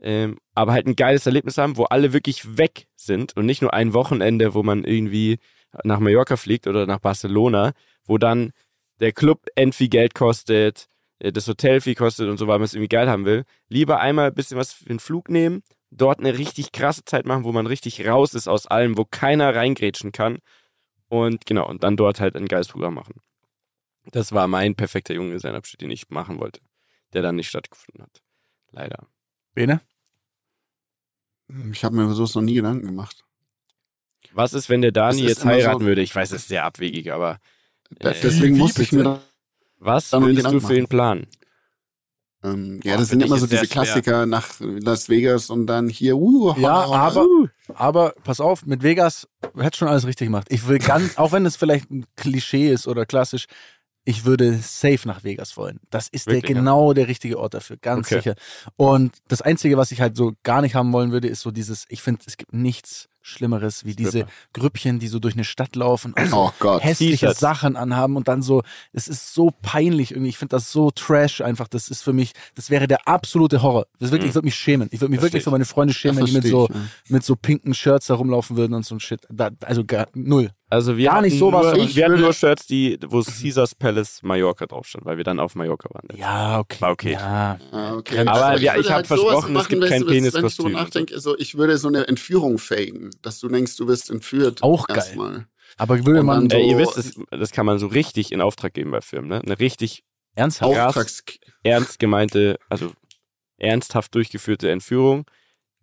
ähm, aber halt ein geiles Erlebnis haben, wo alle wirklich weg sind und nicht nur ein Wochenende, wo man irgendwie nach Mallorca fliegt oder nach Barcelona, wo dann der Club end viel Geld kostet, äh, das Hotel viel kostet und so, weil man es irgendwie geil haben will. Lieber einmal ein bisschen was für den Flug nehmen, dort eine richtig krasse Zeit machen, wo man richtig raus ist aus allem, wo keiner reingrätschen kann und genau, und dann dort halt ein geiles Programm machen. Das war mein perfekter Junggesellenabschied, den ich machen wollte, der dann nicht stattgefunden hat. Leider. Bene? Ich habe mir über sowas noch nie Gedanken gemacht. Was ist, wenn der Dani Das jetzt heiraten so- würde? Ich weiß, es ist sehr abwegig, aber Äh, Deswegen musste ich mir was würdest du für ihn planen? ähm, Boah, ja, das für sind immer so diese schwer. Klassiker nach Las Vegas und dann hier, uh, Ja, holla. aber, aber pass auf, mit Vegas hätte schon alles richtig gemacht. Ich will ganz, auch wenn es vielleicht ein Klischee ist oder klassisch, ich würde safe nach Vegas wollen. Das ist Wirklich, der ja? genau der richtige Ort dafür, ganz Okay. sicher. Und das Einzige, was ich halt so gar nicht haben wollen würde, ist so dieses, ich finde, es gibt nichts Schlimmeres, wie diese Stripper. Grüppchen, die so durch eine Stadt laufen und so Oh Gott. hässliche. Sachen anhaben und dann so, es ist so peinlich irgendwie. Ich finde das so trash einfach. Das ist für mich, das wäre der absolute Horror. Das wirklich, ich würde mich schämen. Ich würde mich wirklich ich. für meine Freunde schämen, wenn die mit so, ich, ja. mit so pinken Shirts da rumlaufen würden und so ein Shit. Da, also gar, null. Also wir Gar nicht sowas, Nur, ich wir hatten nur Shirts, die, wo Caesars Palace Mallorca drauf stand, weil wir dann auf Mallorca waren. Ja, okay. War okay. Ja. Ah, okay. Aber Also ja, ich würde hab halt versprochen, es gibt kein du, wenn ich so Peniskostüm. nachdenke, so, ich würde so eine Entführung faken, dass du denkst, du wirst entführt. Auch geil. Erstmal. Aber würde man dann Äh, so- ihr wisst, das, das kann man so richtig in Auftrag geben bei Filmen, ne? Eine richtig ernsthaft? Ernst gemeinte, also ernsthaft durchgeführte Entführung,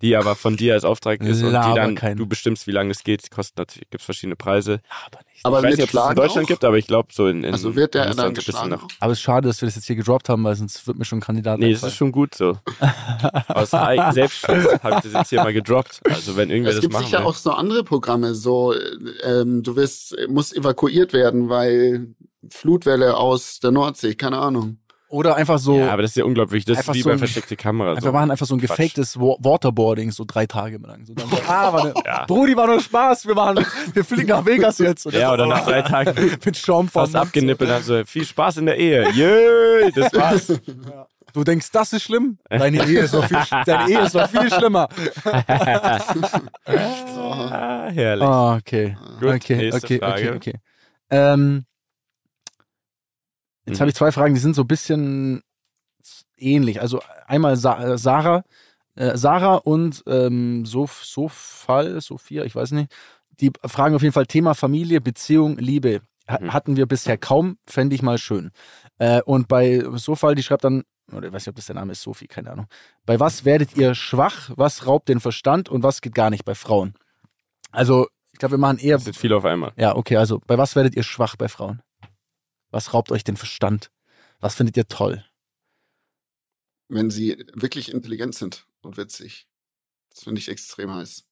die aber von dir als Auftrag ist und die Laber dann, keinen. du bestimmst, wie lange es geht, kostet natürlich, gibt es verschiedene Preise. Aber nicht. Aber ich weiß mit nicht, ob es in Deutschland auch? gibt, aber ich glaube so in, in Also wird der in dann gibt es geschlagen? noch. Aber es ist schade, dass wir das jetzt hier gedroppt haben, weil sonst wird mir schon ein Kandidat Nee, das ist schon gut so. Aus Selbstschutz habe ich das jetzt hier mal gedroppt. Also wenn irgendwer Es das gibt machen sicher will. auch so andere Programme, so ähm, du wirst, musst evakuiert werden, weil Flutwelle aus der Nordsee, keine Ahnung. Oder einfach so, ja, aber das ist ja unglaublich. Das ist wie so bei versteckte Kamera. wir So. machen einfach so ein Quatsch. gefaktes Wa- Waterboarding, so drei Tage lang. So so, ah, war ne, Ja. Brudi, war nur Spaß, wir machen, wir fliegen nach Vegas jetzt. Und Ja, oder nach drei Tagen mit Schaum fast vom abgenippelt. Also viel Spaß in der Ehe. Jö, das war's. Du denkst, das ist schlimm? Deine Ehe ist noch viel, deine Ehe ist noch viel schlimmer. Ah, herrlich. Ah, okay. Gut, okay, nächste okay, Frage. okay, okay. Ähm, jetzt Mhm. habe ich zwei Fragen, die sind so ein bisschen ähnlich. Also einmal Sa äh, Sarah, äh, Sarah und ähm, Sof Sofal, Sophia, ich weiß nicht. Die fragen auf jeden Fall Thema Familie, Beziehung, Liebe. Mhm. Hatten wir bisher kaum, fände ich mal schön. Äh, und bei Sofal, die schreibt dann, oder ich weiß nicht, ob das der Name ist, Sophie, keine Ahnung. Bei was werdet ihr schwach, was raubt den Verstand und was geht gar nicht bei Frauen? Also, ich glaube, wir machen eher Das sind viel auf einmal. ja, okay, also bei was werdet ihr schwach bei Frauen? Was raubt euch den Verstand? Was findet ihr toll? Wenn sie wirklich intelligent sind und witzig. Das finde ich extrem heiß.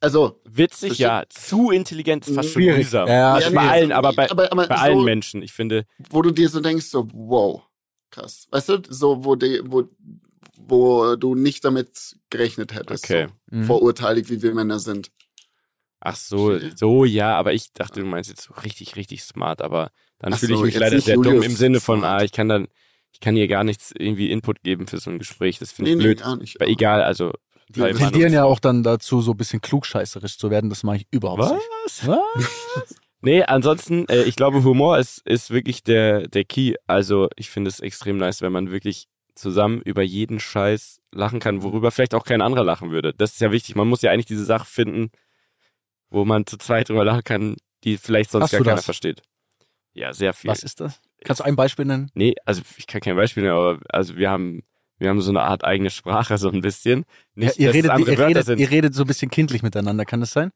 Also, Witzig, ja. Zu intelligent ist fast schon mühsam. Ja, Ja, bei allen, aber bei, aber, aber bei so, allen Menschen. Ich finde, wo du dir so denkst, so, wow, krass. Weißt du, so, wo, die, wo, wo du nicht damit gerechnet hättest. okay. So, Mhm. vorurteilig, wie wir Männer sind. Ach so, so ja, aber ich dachte, du meinst jetzt so richtig, richtig smart, aber dann Ach fühle ich mich leider sehr dumm Julius im Sinne von, ah, ich kann dann, ich kann hier gar nichts irgendwie Input geben für so ein Gespräch. Das finde Nee, ich nee, blöd. gar nicht. aber egal, also Die Wir tendieren ja auch dann dazu, so ein bisschen klugscheißerisch zu werden. Das mache ich überhaupt Was? nicht. Was? Nee, ansonsten, äh, ich glaube, Humor ist, ist wirklich der, der Key. Also, ich finde es extrem nice, wenn man wirklich zusammen über jeden Scheiß lachen kann, worüber vielleicht auch kein anderer lachen würde. Das ist ja wichtig. Man muss ja eigentlich diese Sache finden, wo man zu zweit drüber lachen kann, die vielleicht sonst Hast gar keiner das? versteht. Ja, sehr viel. Was ist das? Kannst du ein Beispiel nennen? Nee, also ich kann kein Beispiel nennen, aber also wir haben, wir haben so eine Art eigene Sprache, so ein bisschen. Nicht, Ja, ihr, es redet, ihr, redet, ihr redet so ein bisschen kindlich miteinander, kann das sein?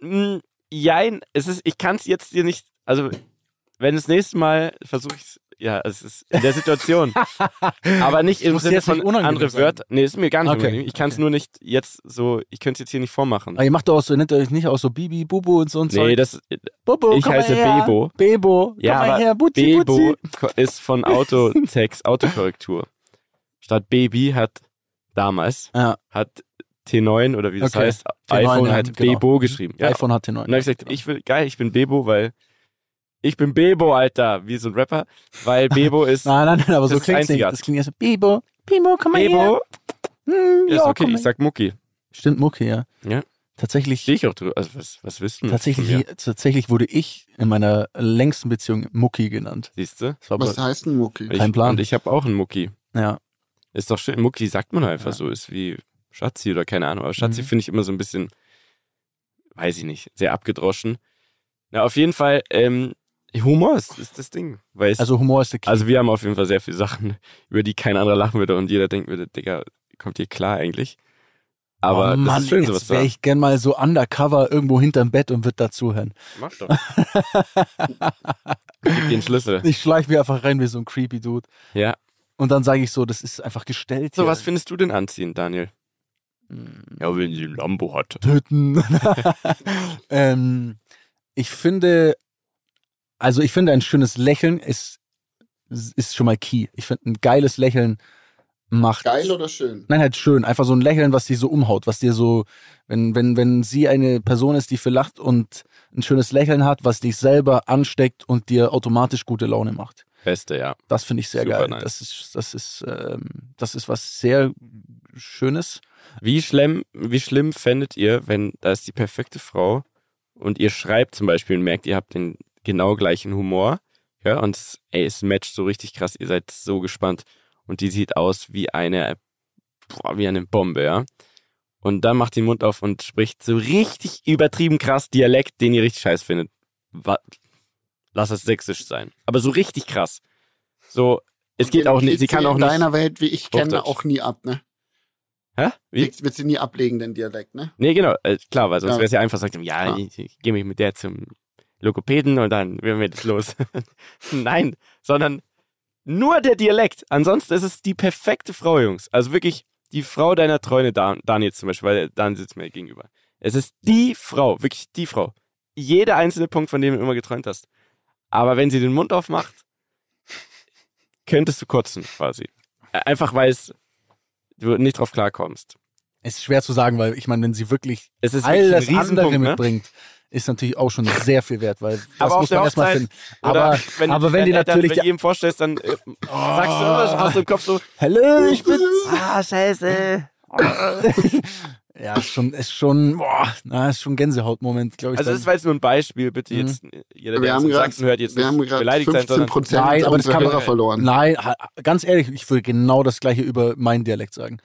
Mm, Jein, es ist, ich kann es jetzt dir nicht, also wenn das nächste Mal versuche ich ja, es ist in der Situation. aber nicht im Sinne von andere. Wörter. Nee, ist mir gar nicht Okay, unangenehm. Ich kann es okay. nur nicht jetzt so, ich könnte es jetzt hier nicht vormachen. Aber ihr macht doch auch so, nennt euch nicht auch so Bibi, Bubu und so und so. Nee, das Bobo, ich komm mal heiße her. Bebo. Bebo, komm Ja, mal her, Butzi, Bebo Butzi. ist von Autotext, Autokorrektur. Statt Baby hat damals, Ja. hat T9 oder wie das Okay. heißt, T9, iPhone ja, hat genau. Bebo geschrieben. Ja. iPhone hat den neuen. Und dann habe ich gesagt, ich will, geil, ich bin Bebo, weil ich bin Bebo, Alter, wie so ein Rapper, weil Bebo ist Nein, nein, nein, aber Das so ist klingt nicht. Das klingt ja so, Bebo, Bebo, komm mal her. Bebo. Hm, Ja, ist okay, ich sag Mucki. Stimmt, Mucke, ja. Ja. Tatsächlich, Stehe ich auch drüber. Also was, was wisst du? tatsächlich, tatsächlich wurde ich in meiner längsten Beziehung Mucki genannt. Siehst du? Was heißt ein Mucki? Ich, Kein Plan. Und ich habe auch einen Mucki. ja. Ist doch schön. Mucki sagt man einfach Ja. so. Ist wie Schatzi oder keine Ahnung. Aber Schatzi Mhm. finde ich immer so ein bisschen, weiß ich nicht, sehr abgedroschen. Na, auf jeden Fall, ähm, Humor ist, ist das Ding. Weil es, Also Humor ist der Key. also wir haben auf jeden Fall sehr viele Sachen, über die kein anderer lachen würde und jeder denkt würde, Digga, kommt ihr klar eigentlich? Aber oh Mann, das ist schön, sowas jetzt wäre ich gern mal so undercover irgendwo hinterm Bett und würde dazuhören. Mach doch. Gib den Schlüssel. Ich schleich mir einfach rein wie so ein creepy Dude. Ja. Und dann sage ich so, das ist einfach gestellt. So, hier. was findest du denn anziehend, Daniel? Hm. Ja, wenn sie ein Lambo hat. töten. ähm, ich finde, also ich finde ein schönes Lächeln ist, ist schon mal key. Ich finde ein geiles Lächeln macht. Geil oder schön? Nein, halt schön. Einfach so ein Lächeln, was dich so umhaut, was dir so, wenn, wenn, wenn sie eine Person ist, die viel lacht und ein schönes Lächeln hat, was dich selber ansteckt und dir automatisch gute Laune macht. Beste, ja. Das finde ich sehr Super geil. nice. Das ist, das ist, ähm, das ist was sehr Schönes. Wie schlimm, wie schlimm fändet ihr, wenn da ist die perfekte Frau und ihr schreibt zum Beispiel und merkt, ihr habt den genau gleichen Humor, ja, und es, ey, es matcht so richtig krass, ihr seid so gespannt und die sieht aus wie eine, boah, wie eine Bombe, ja. Und dann macht die den Mund auf und spricht so richtig übertrieben krass Dialekt, den ihr richtig scheiß findet. Lass es sächsisch sein. Aber so richtig krass. So, es geht auch nicht, sie kann auch in nicht. deiner Welt, wie ich kenne, auch nie ab, ne? Hä? Wie? Wird wird sie nie ablegen, den Dialekt, ne? Nee, genau, äh, klar, weil sonst Ja. wäre es ja einfach, sagt, ja, Ja. ich, ich gehe mich mit der zum Logopäden und dann werden wir das los. Nein, sondern nur der Dialekt. Ansonsten ist es die perfekte Frau, Jungs. Also wirklich die Frau deiner Träume, Dan, Daniel zum Beispiel, weil Dan sitzt mir gegenüber. Es ist die Frau, wirklich die Frau. Jeder einzelne Punkt, von dem du immer geträumt hast. Aber wenn sie den Mund aufmacht, könntest du kotzen, quasi. Einfach weil es du nicht drauf klarkommst. Es ist schwer zu sagen, weil ich meine, wenn sie wirklich Es ist all wirklich das andere ne? Ist natürlich auch schon sehr viel wert, weil das Aber muss man erstmal finden. Aber, wenn, aber wenn die Eltern, natürlich wenn du ihm vorstellst, dann äh, sagst du immer aus dem Kopf so, Hallo, ich bin's. ah, scheiße. Ja, ist schon, ist schon, boah, na, ist schon ein Gänsehautmoment, glaube ich. Also dann. das war jetzt nur ein Beispiel, bitte Mhm. jetzt, äh, jeder, Wir der grad- Sachsen hört, jetzt Wir haben nicht gerade beleidigt sein, 15 sondern Prozent Nein, aber das kann man- verloren. Nein, ganz ehrlich, ich würde genau das gleiche über meinen Dialekt sagen.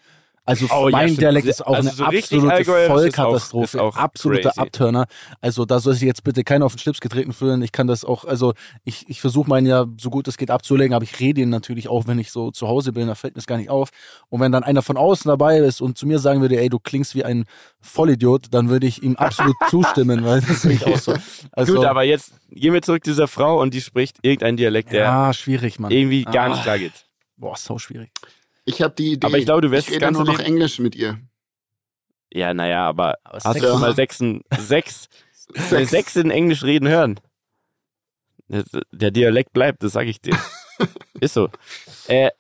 Also Oh, ja, mein stimmt. Dialekt ist auch Also eine so absolute ist auch- Vollkatastrophe, ist auch absoluter. Abturner. Also da soll sich jetzt bitte keiner auf den Schlips getreten fühlen. Ich kann das auch, also ich, ich versuche meinen ja so gut es geht abzulegen, aber ich rede ihn natürlich auch, wenn ich so zu Hause bin, da fällt mir das gar nicht auf. Und wenn dann einer von außen dabei ist und zu mir sagen würde, ey, du klingst wie ein Vollidiot, dann würde ich ihm absolut zustimmen, weil das sehe ich auch so. Also, gut, aber jetzt gehen wir zurück zu dieser Frau und die spricht irgendein Dialekt, der ja, schwierig, Mann. irgendwie gar Ah. nicht klar geht. Boah, sau schwierig. Ich habe die Idee. Aber ich glaube, du wirst ich das rede ganze nur noch Leben- Englisch mit ihr. Ja, naja, aber Aber hast du schon mal sechsen, sechs, sechs. sechs in Englisch reden hören? Der, Dialekt bleibt, das sage ich dir. Ist so. Äh,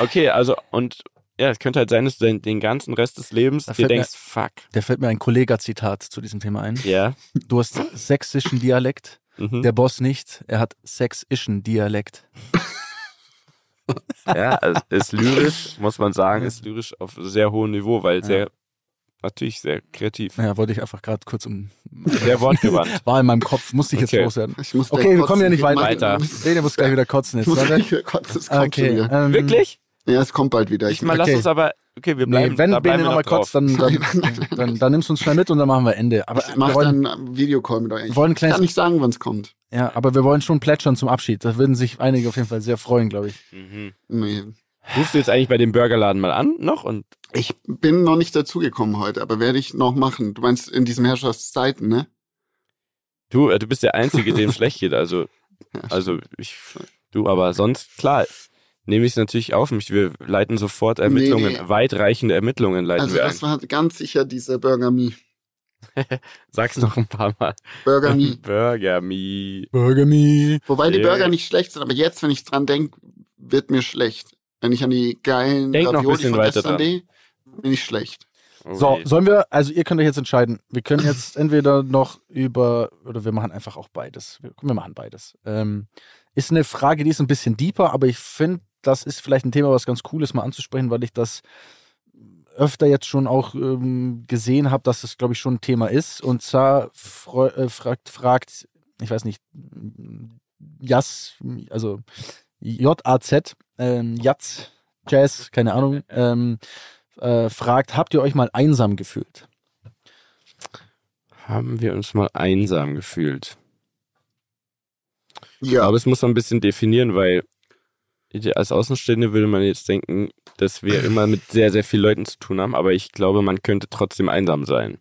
okay, also und ja, es könnte halt sein, dass du den, den ganzen Rest des Lebens Da dir fällt mir- denkst, fuck, Da fällt mir ein Kollega-Zitat zu diesem Thema ein. ja. Du hast sächsischen Dialekt, Mhm. der Boss nicht. Er hat sächsischen Dialekt. Ja, also ist lyrisch, muss man sagen, ist lyrisch auf sehr hohem Niveau, weil sehr, natürlich sehr kreativ. Ja, wollte ich einfach gerade kurz um. Sehr wortgewandt. War in meinem Kopf, musste ich jetzt Okay. loswerden. Ich muss Okay, wir kommen ja nicht weiter. Weiter. Lene muss gleich wieder kotzen Ich jetzt. muss Warte. gleich wieder kotzen, es kommt schon Okay. wieder. Ähm, Wirklich? Ja, es kommt bald wieder. Ich Diesmal lass okay. uns aber, okay, wir bleiben, Nee, wenn da bleiben Bene wir nochmal noch drauf. kotzt, dann, dann, dann, dann nimmst du uns schnell mit und dann machen wir Ende. Aber wir mach wollen, dann einen Videocall mit euch. Ich wollen ein kann kleines, nicht sagen, wann es kommt. ja, aber wir wollen schon plätschern zum Abschied. Da würden sich einige auf jeden Fall sehr freuen, glaube ich. Mhm. Nee. Rufst du jetzt eigentlich bei dem Burgerladen mal an noch und Ich bin noch nicht dazugekommen heute, aber werde ich noch machen. Du meinst in diesem Herrschaftszeiten, ne? du, äh, du bist der Einzige, dem schlecht geht, also, also ich, du, aber sonst, klar, nehme ich es natürlich auf mich. Wir leiten sofort Ermittlungen, Nee, nee. weitreichende Ermittlungen leiten Also wir das ein. war ganz sicher dieser Burger Me. Sag's noch ein paar Mal. Burger Me. Burger Me. Burger Me. Wobei die. Burger nicht schlecht sind, aber jetzt, wenn ich dran denke, wird mir schlecht. Wenn ich an die geilen Denk noch ein Ravioli bisschen von weiter dran. bin ich schlecht. So, Okay. sollen wir, also ihr könnt euch jetzt entscheiden. Wir können jetzt entweder noch über, oder wir machen einfach auch beides. Wir, wir machen beides. Ähm, ist eine Frage, die ist ein bisschen deeper, aber ich finde, das ist vielleicht ein Thema, was ganz cool ist, mal anzusprechen, weil ich das öfter jetzt schon auch ähm, gesehen habe, dass das, glaube ich, schon ein Thema ist. Und zwar äh, fragt, fragt, ich weiß nicht, Jas, also J-A-Z, ähm, Jaz, Jazz, keine Ahnung, ähm, äh, fragt, habt ihr euch mal einsam gefühlt? Haben wir uns mal einsam gefühlt? Ja, Aber es muss man ein bisschen definieren, weil als Außenstehende würde man jetzt denken, dass wir immer mit sehr, sehr vielen Leuten zu tun haben, aber ich glaube, man könnte trotzdem einsam sein.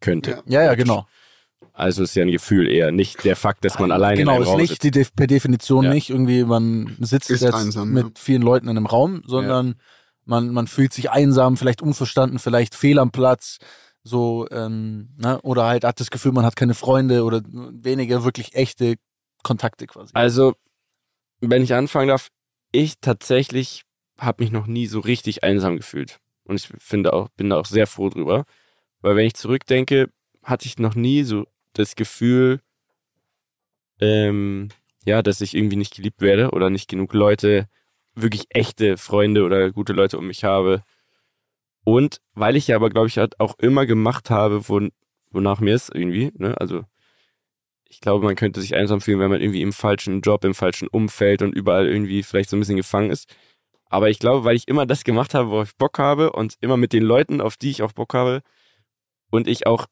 Könnte. Ja. Ja, ja, genau. Also ist ja ein Gefühl eher, nicht der Fakt, dass man alleine genau, in einem ist Raum nicht sitzt. die Def per Definition Ja. nicht irgendwie, man sitzt Ist jetzt einsam, mit ja. vielen Leuten in einem Raum, sondern man, man fühlt sich einsam, vielleicht unverstanden, vielleicht fehl am Platz, so, ähm, ne? oder halt hat das Gefühl, man hat keine Freunde oder weniger wirklich echte Kontakte quasi. Also, wenn ich anfangen darf, ich tatsächlich habe mich noch nie so richtig einsam gefühlt. Und ich finde auch, bin da auch sehr froh drüber. Weil wenn ich zurückdenke, hatte ich noch nie so das Gefühl, ähm, ja, dass ich irgendwie nicht geliebt werde oder nicht genug Leute, wirklich echte Freunde oder gute Leute um mich habe. Und weil ich ja aber, glaube ich, halt auch immer gemacht habe, wo, wonach mir ist irgendwie, ne? Also ich glaube, man könnte sich einsam fühlen, wenn man irgendwie im falschen Job, im falschen Umfeld und überall irgendwie vielleicht so ein bisschen gefangen ist. Aber ich glaube, weil ich immer das gemacht habe, worauf ich Bock habe und immer mit den Leuten, auf die ich auch Bock habe und ich auch,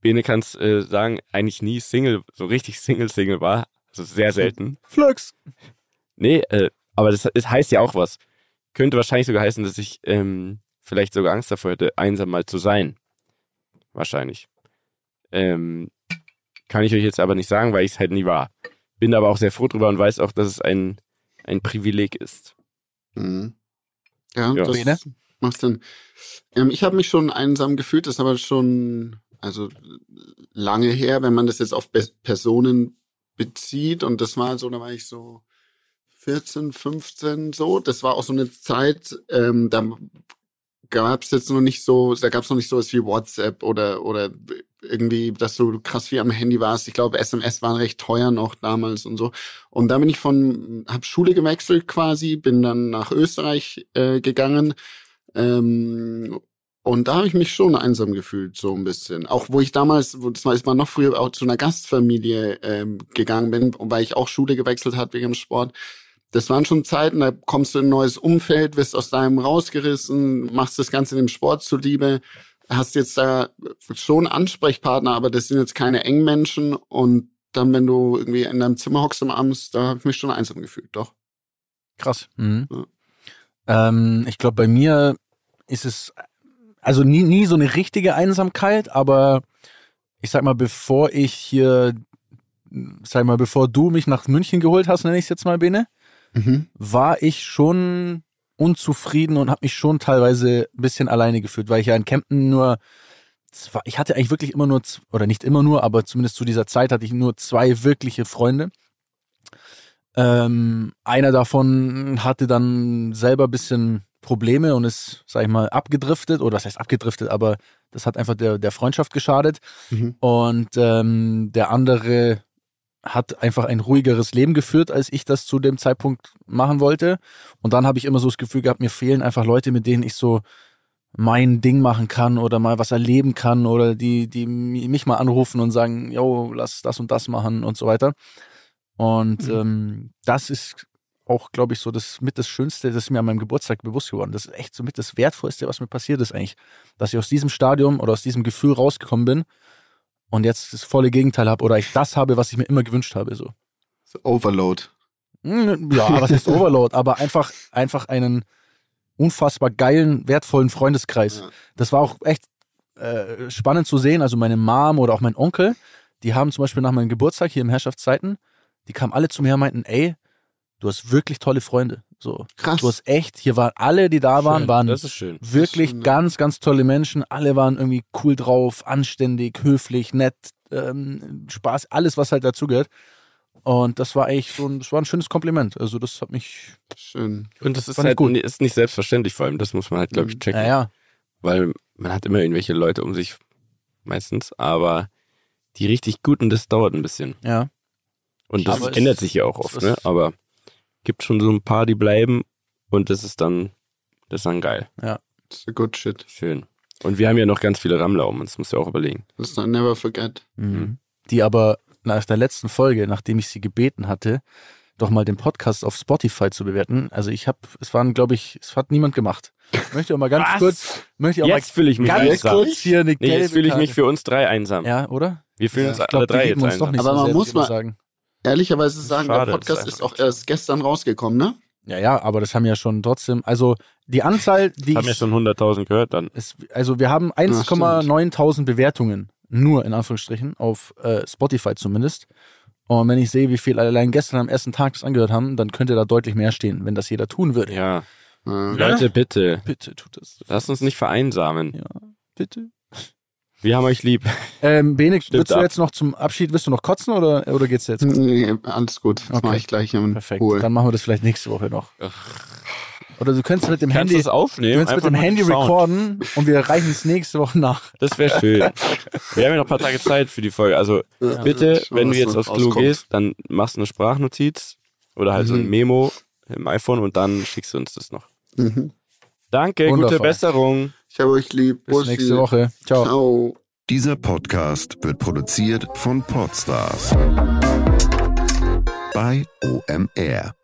Bene kann es äh, sagen, eigentlich nie Single, so richtig Single-Single war. Also sehr selten. Flux. Nee, äh, aber das, das heißt ja auch was. Könnte wahrscheinlich sogar heißen, dass ich ähm, vielleicht sogar Angst davor hätte, einsam mal zu sein. Wahrscheinlich. Ähm, kann ich euch jetzt aber nicht sagen, weil ich es halt nie war. Bin aber auch sehr froh drüber und weiß auch, dass es ein, ein Privileg ist. Mhm. Ja, Ja. das Bene? macht Sinn. Ähm, ich habe mich schon einsam gefühlt, das ist aber schon also lange her, wenn man das jetzt auf Be Personen bezieht. Und das war so, da war ich so 14, 15 so. Das war auch so eine Zeit, ähm, da gab es jetzt noch nicht so, da gab es noch nicht sowas wie WhatsApp oder oder irgendwie, dass du krass wie am Handy warst. Ich glaube, SMS waren recht teuer noch damals und so. Und da bin ich von, hab Schule gewechselt quasi, bin dann nach Österreich äh, gegangen. Ähm, und da habe ich mich schon einsam gefühlt, so ein bisschen. Auch wo ich damals, das war, ist mal noch früher auch zu einer Gastfamilie ähm, gegangen bin, weil ich auch Schule gewechselt hat wegen dem Sport. Das waren schon Zeiten, da kommst du in ein neues Umfeld, wirst aus deinem rausgerissen, machst das Ganze dem Sport zuliebe, hast jetzt da schon Ansprechpartner, aber das sind jetzt keine Engmenschen und dann, wenn du irgendwie in deinem Zimmer hockst am Abend, da habe ich mich schon einsam gefühlt, doch. Krass. Mhm. Ähm, ich glaube, bei mir ist es also nie, nie so eine richtige Einsamkeit, aber ich sag mal, bevor ich hier, sag mal, bevor du mich nach München geholt hast, nenne ich es jetzt mal, Bene, Mhm. war ich schon unzufrieden und habe mich schon teilweise ein bisschen alleine gefühlt, weil ich ja in Kempten nur zwei, ich hatte eigentlich wirklich immer nur oder nicht immer nur, aber zumindest zu dieser Zeit hatte ich nur zwei wirkliche Freunde. Ähm, einer davon hatte dann selber ein bisschen Probleme und ist, sag ich mal, abgedriftet oder das heißt abgedriftet, aber das hat einfach der, der Freundschaft geschadet. Mhm. Und ähm, der andere hat einfach ein ruhigeres Leben geführt, als ich das zu dem Zeitpunkt machen wollte. Und dann habe ich immer so das Gefühl gehabt, mir fehlen einfach Leute, mit denen ich so mein Ding machen kann oder mal was erleben kann oder die, die mich mal anrufen und sagen, yo, lass das und das machen und so weiter. Und Mhm. ähm, das ist auch, glaube ich, so das mit das Schönste, das ist mir an meinem Geburtstag bewusst geworden. Das ist echt so mit das Wertvollste, was mir passiert ist eigentlich. Dass ich aus diesem Stadium oder aus diesem Gefühl rausgekommen bin und jetzt das volle Gegenteil habe oder ich das habe, was ich mir immer gewünscht habe. So. So Overload. Hm, Ja, was heißt Overload? Aber einfach, einfach einen unfassbar geilen, wertvollen Freundeskreis. Ja. Das war auch echt äh, spannend zu sehen. Also meine Mom oder auch mein Onkel, die haben zum Beispiel nach meinem Geburtstag hier im Herrschaftszeiten, die kamen alle zu mir und meinten, ey, du hast wirklich tolle Freunde. So, Krass. du hast echt, hier waren alle, die da waren, Schön, waren das ist schön. wirklich schön, ja. ganz, ganz tolle Menschen. Alle waren irgendwie cool drauf, anständig, höflich, nett, ähm, Spaß, alles, was halt dazugehört. Und das war eigentlich so ein, das war ein schönes Kompliment. Also das hat mich, Schön. Und das ist halt gut. ist nicht selbstverständlich, vor allem, das muss man halt, glaube ich, Mhm. checken. naja, Weil man hat immer irgendwelche Leute um sich, meistens, aber die richtig guten, das dauert ein bisschen. ja. Und das Aber ändert ist- sich ja auch oft, ne? Aber gibt schon so ein paar, die bleiben und das ist dann, das ist dann geil. Das ist a good shit. Schön. Und wir haben ja noch ganz viele Rammler um uns, musst du auch überlegen. Das ist never forget. Mhm. Die aber nach der letzten Folge, nachdem ich sie gebeten hatte, doch mal den Podcast auf Spotify zu bewerten. Also ich habe, es waren, glaube ich, es hat niemand gemacht. Ich möchte auch mal ganz Was? kurz, möchte ich auch Jetzt fühle ich mal mich ganz einsam. kurz hier eine Nee, gelbe jetzt fühle ich mich für uns drei einsam. Ja, oder? Wir fühlen Ja, uns Ich alle glaube, drei jetzt uns doch einsam. nicht Aber so man sehr, muss mal- sagen. Ehrlicherweise sagen, Schade, der das Podcast ist ist auch erst gestern rausgekommen, ne? Ja, ja, aber das haben ja schon trotzdem, also die Anzahl, die Haben ja schon 100.000 gehört dann. es, also wir haben 1,9000 Bewertungen, nur in Anführungsstrichen, auf äh, Spotify zumindest. Und wenn ich sehe, wie viel allein gestern am ersten Tag das angehört haben, dann könnte da deutlich mehr stehen, wenn das jeder tun würde. Ja. Leute, bitte. Bitte tut es. Lasst uns nicht vereinsamen. Ja, bitte. Wir haben euch lieb. Ähm, Benik, Stimmt willst du ab. jetzt noch zum Abschied, willst du noch kotzen oder, oder geht's jetzt? Nee, alles gut. Das Okay. mache ich gleich im Perfekt. Ruhe. Dann machen wir das vielleicht nächste Woche noch. Oder du könntest mit dem Kannst Handy, du es du aufnehmen? könntest mit dem Handy Sound. recorden und wir reichen es nächste Woche nach. Das wäre schön. Wir haben ja noch ein paar Tage Zeit für die Folge. Also Ja, bitte, wenn du jetzt aufs Klo gehst, dann machst du eine Sprachnotiz oder halt so ein Mhm. Memo im iPhone und dann schickst du uns das noch. Mhm. Danke, gute Wundervoll. Besserung. Ich habe euch lieb. Bis Bussi. nächste Woche. Ciao. Ciao. Dieser Podcast wird produziert von Podstars bei OMR.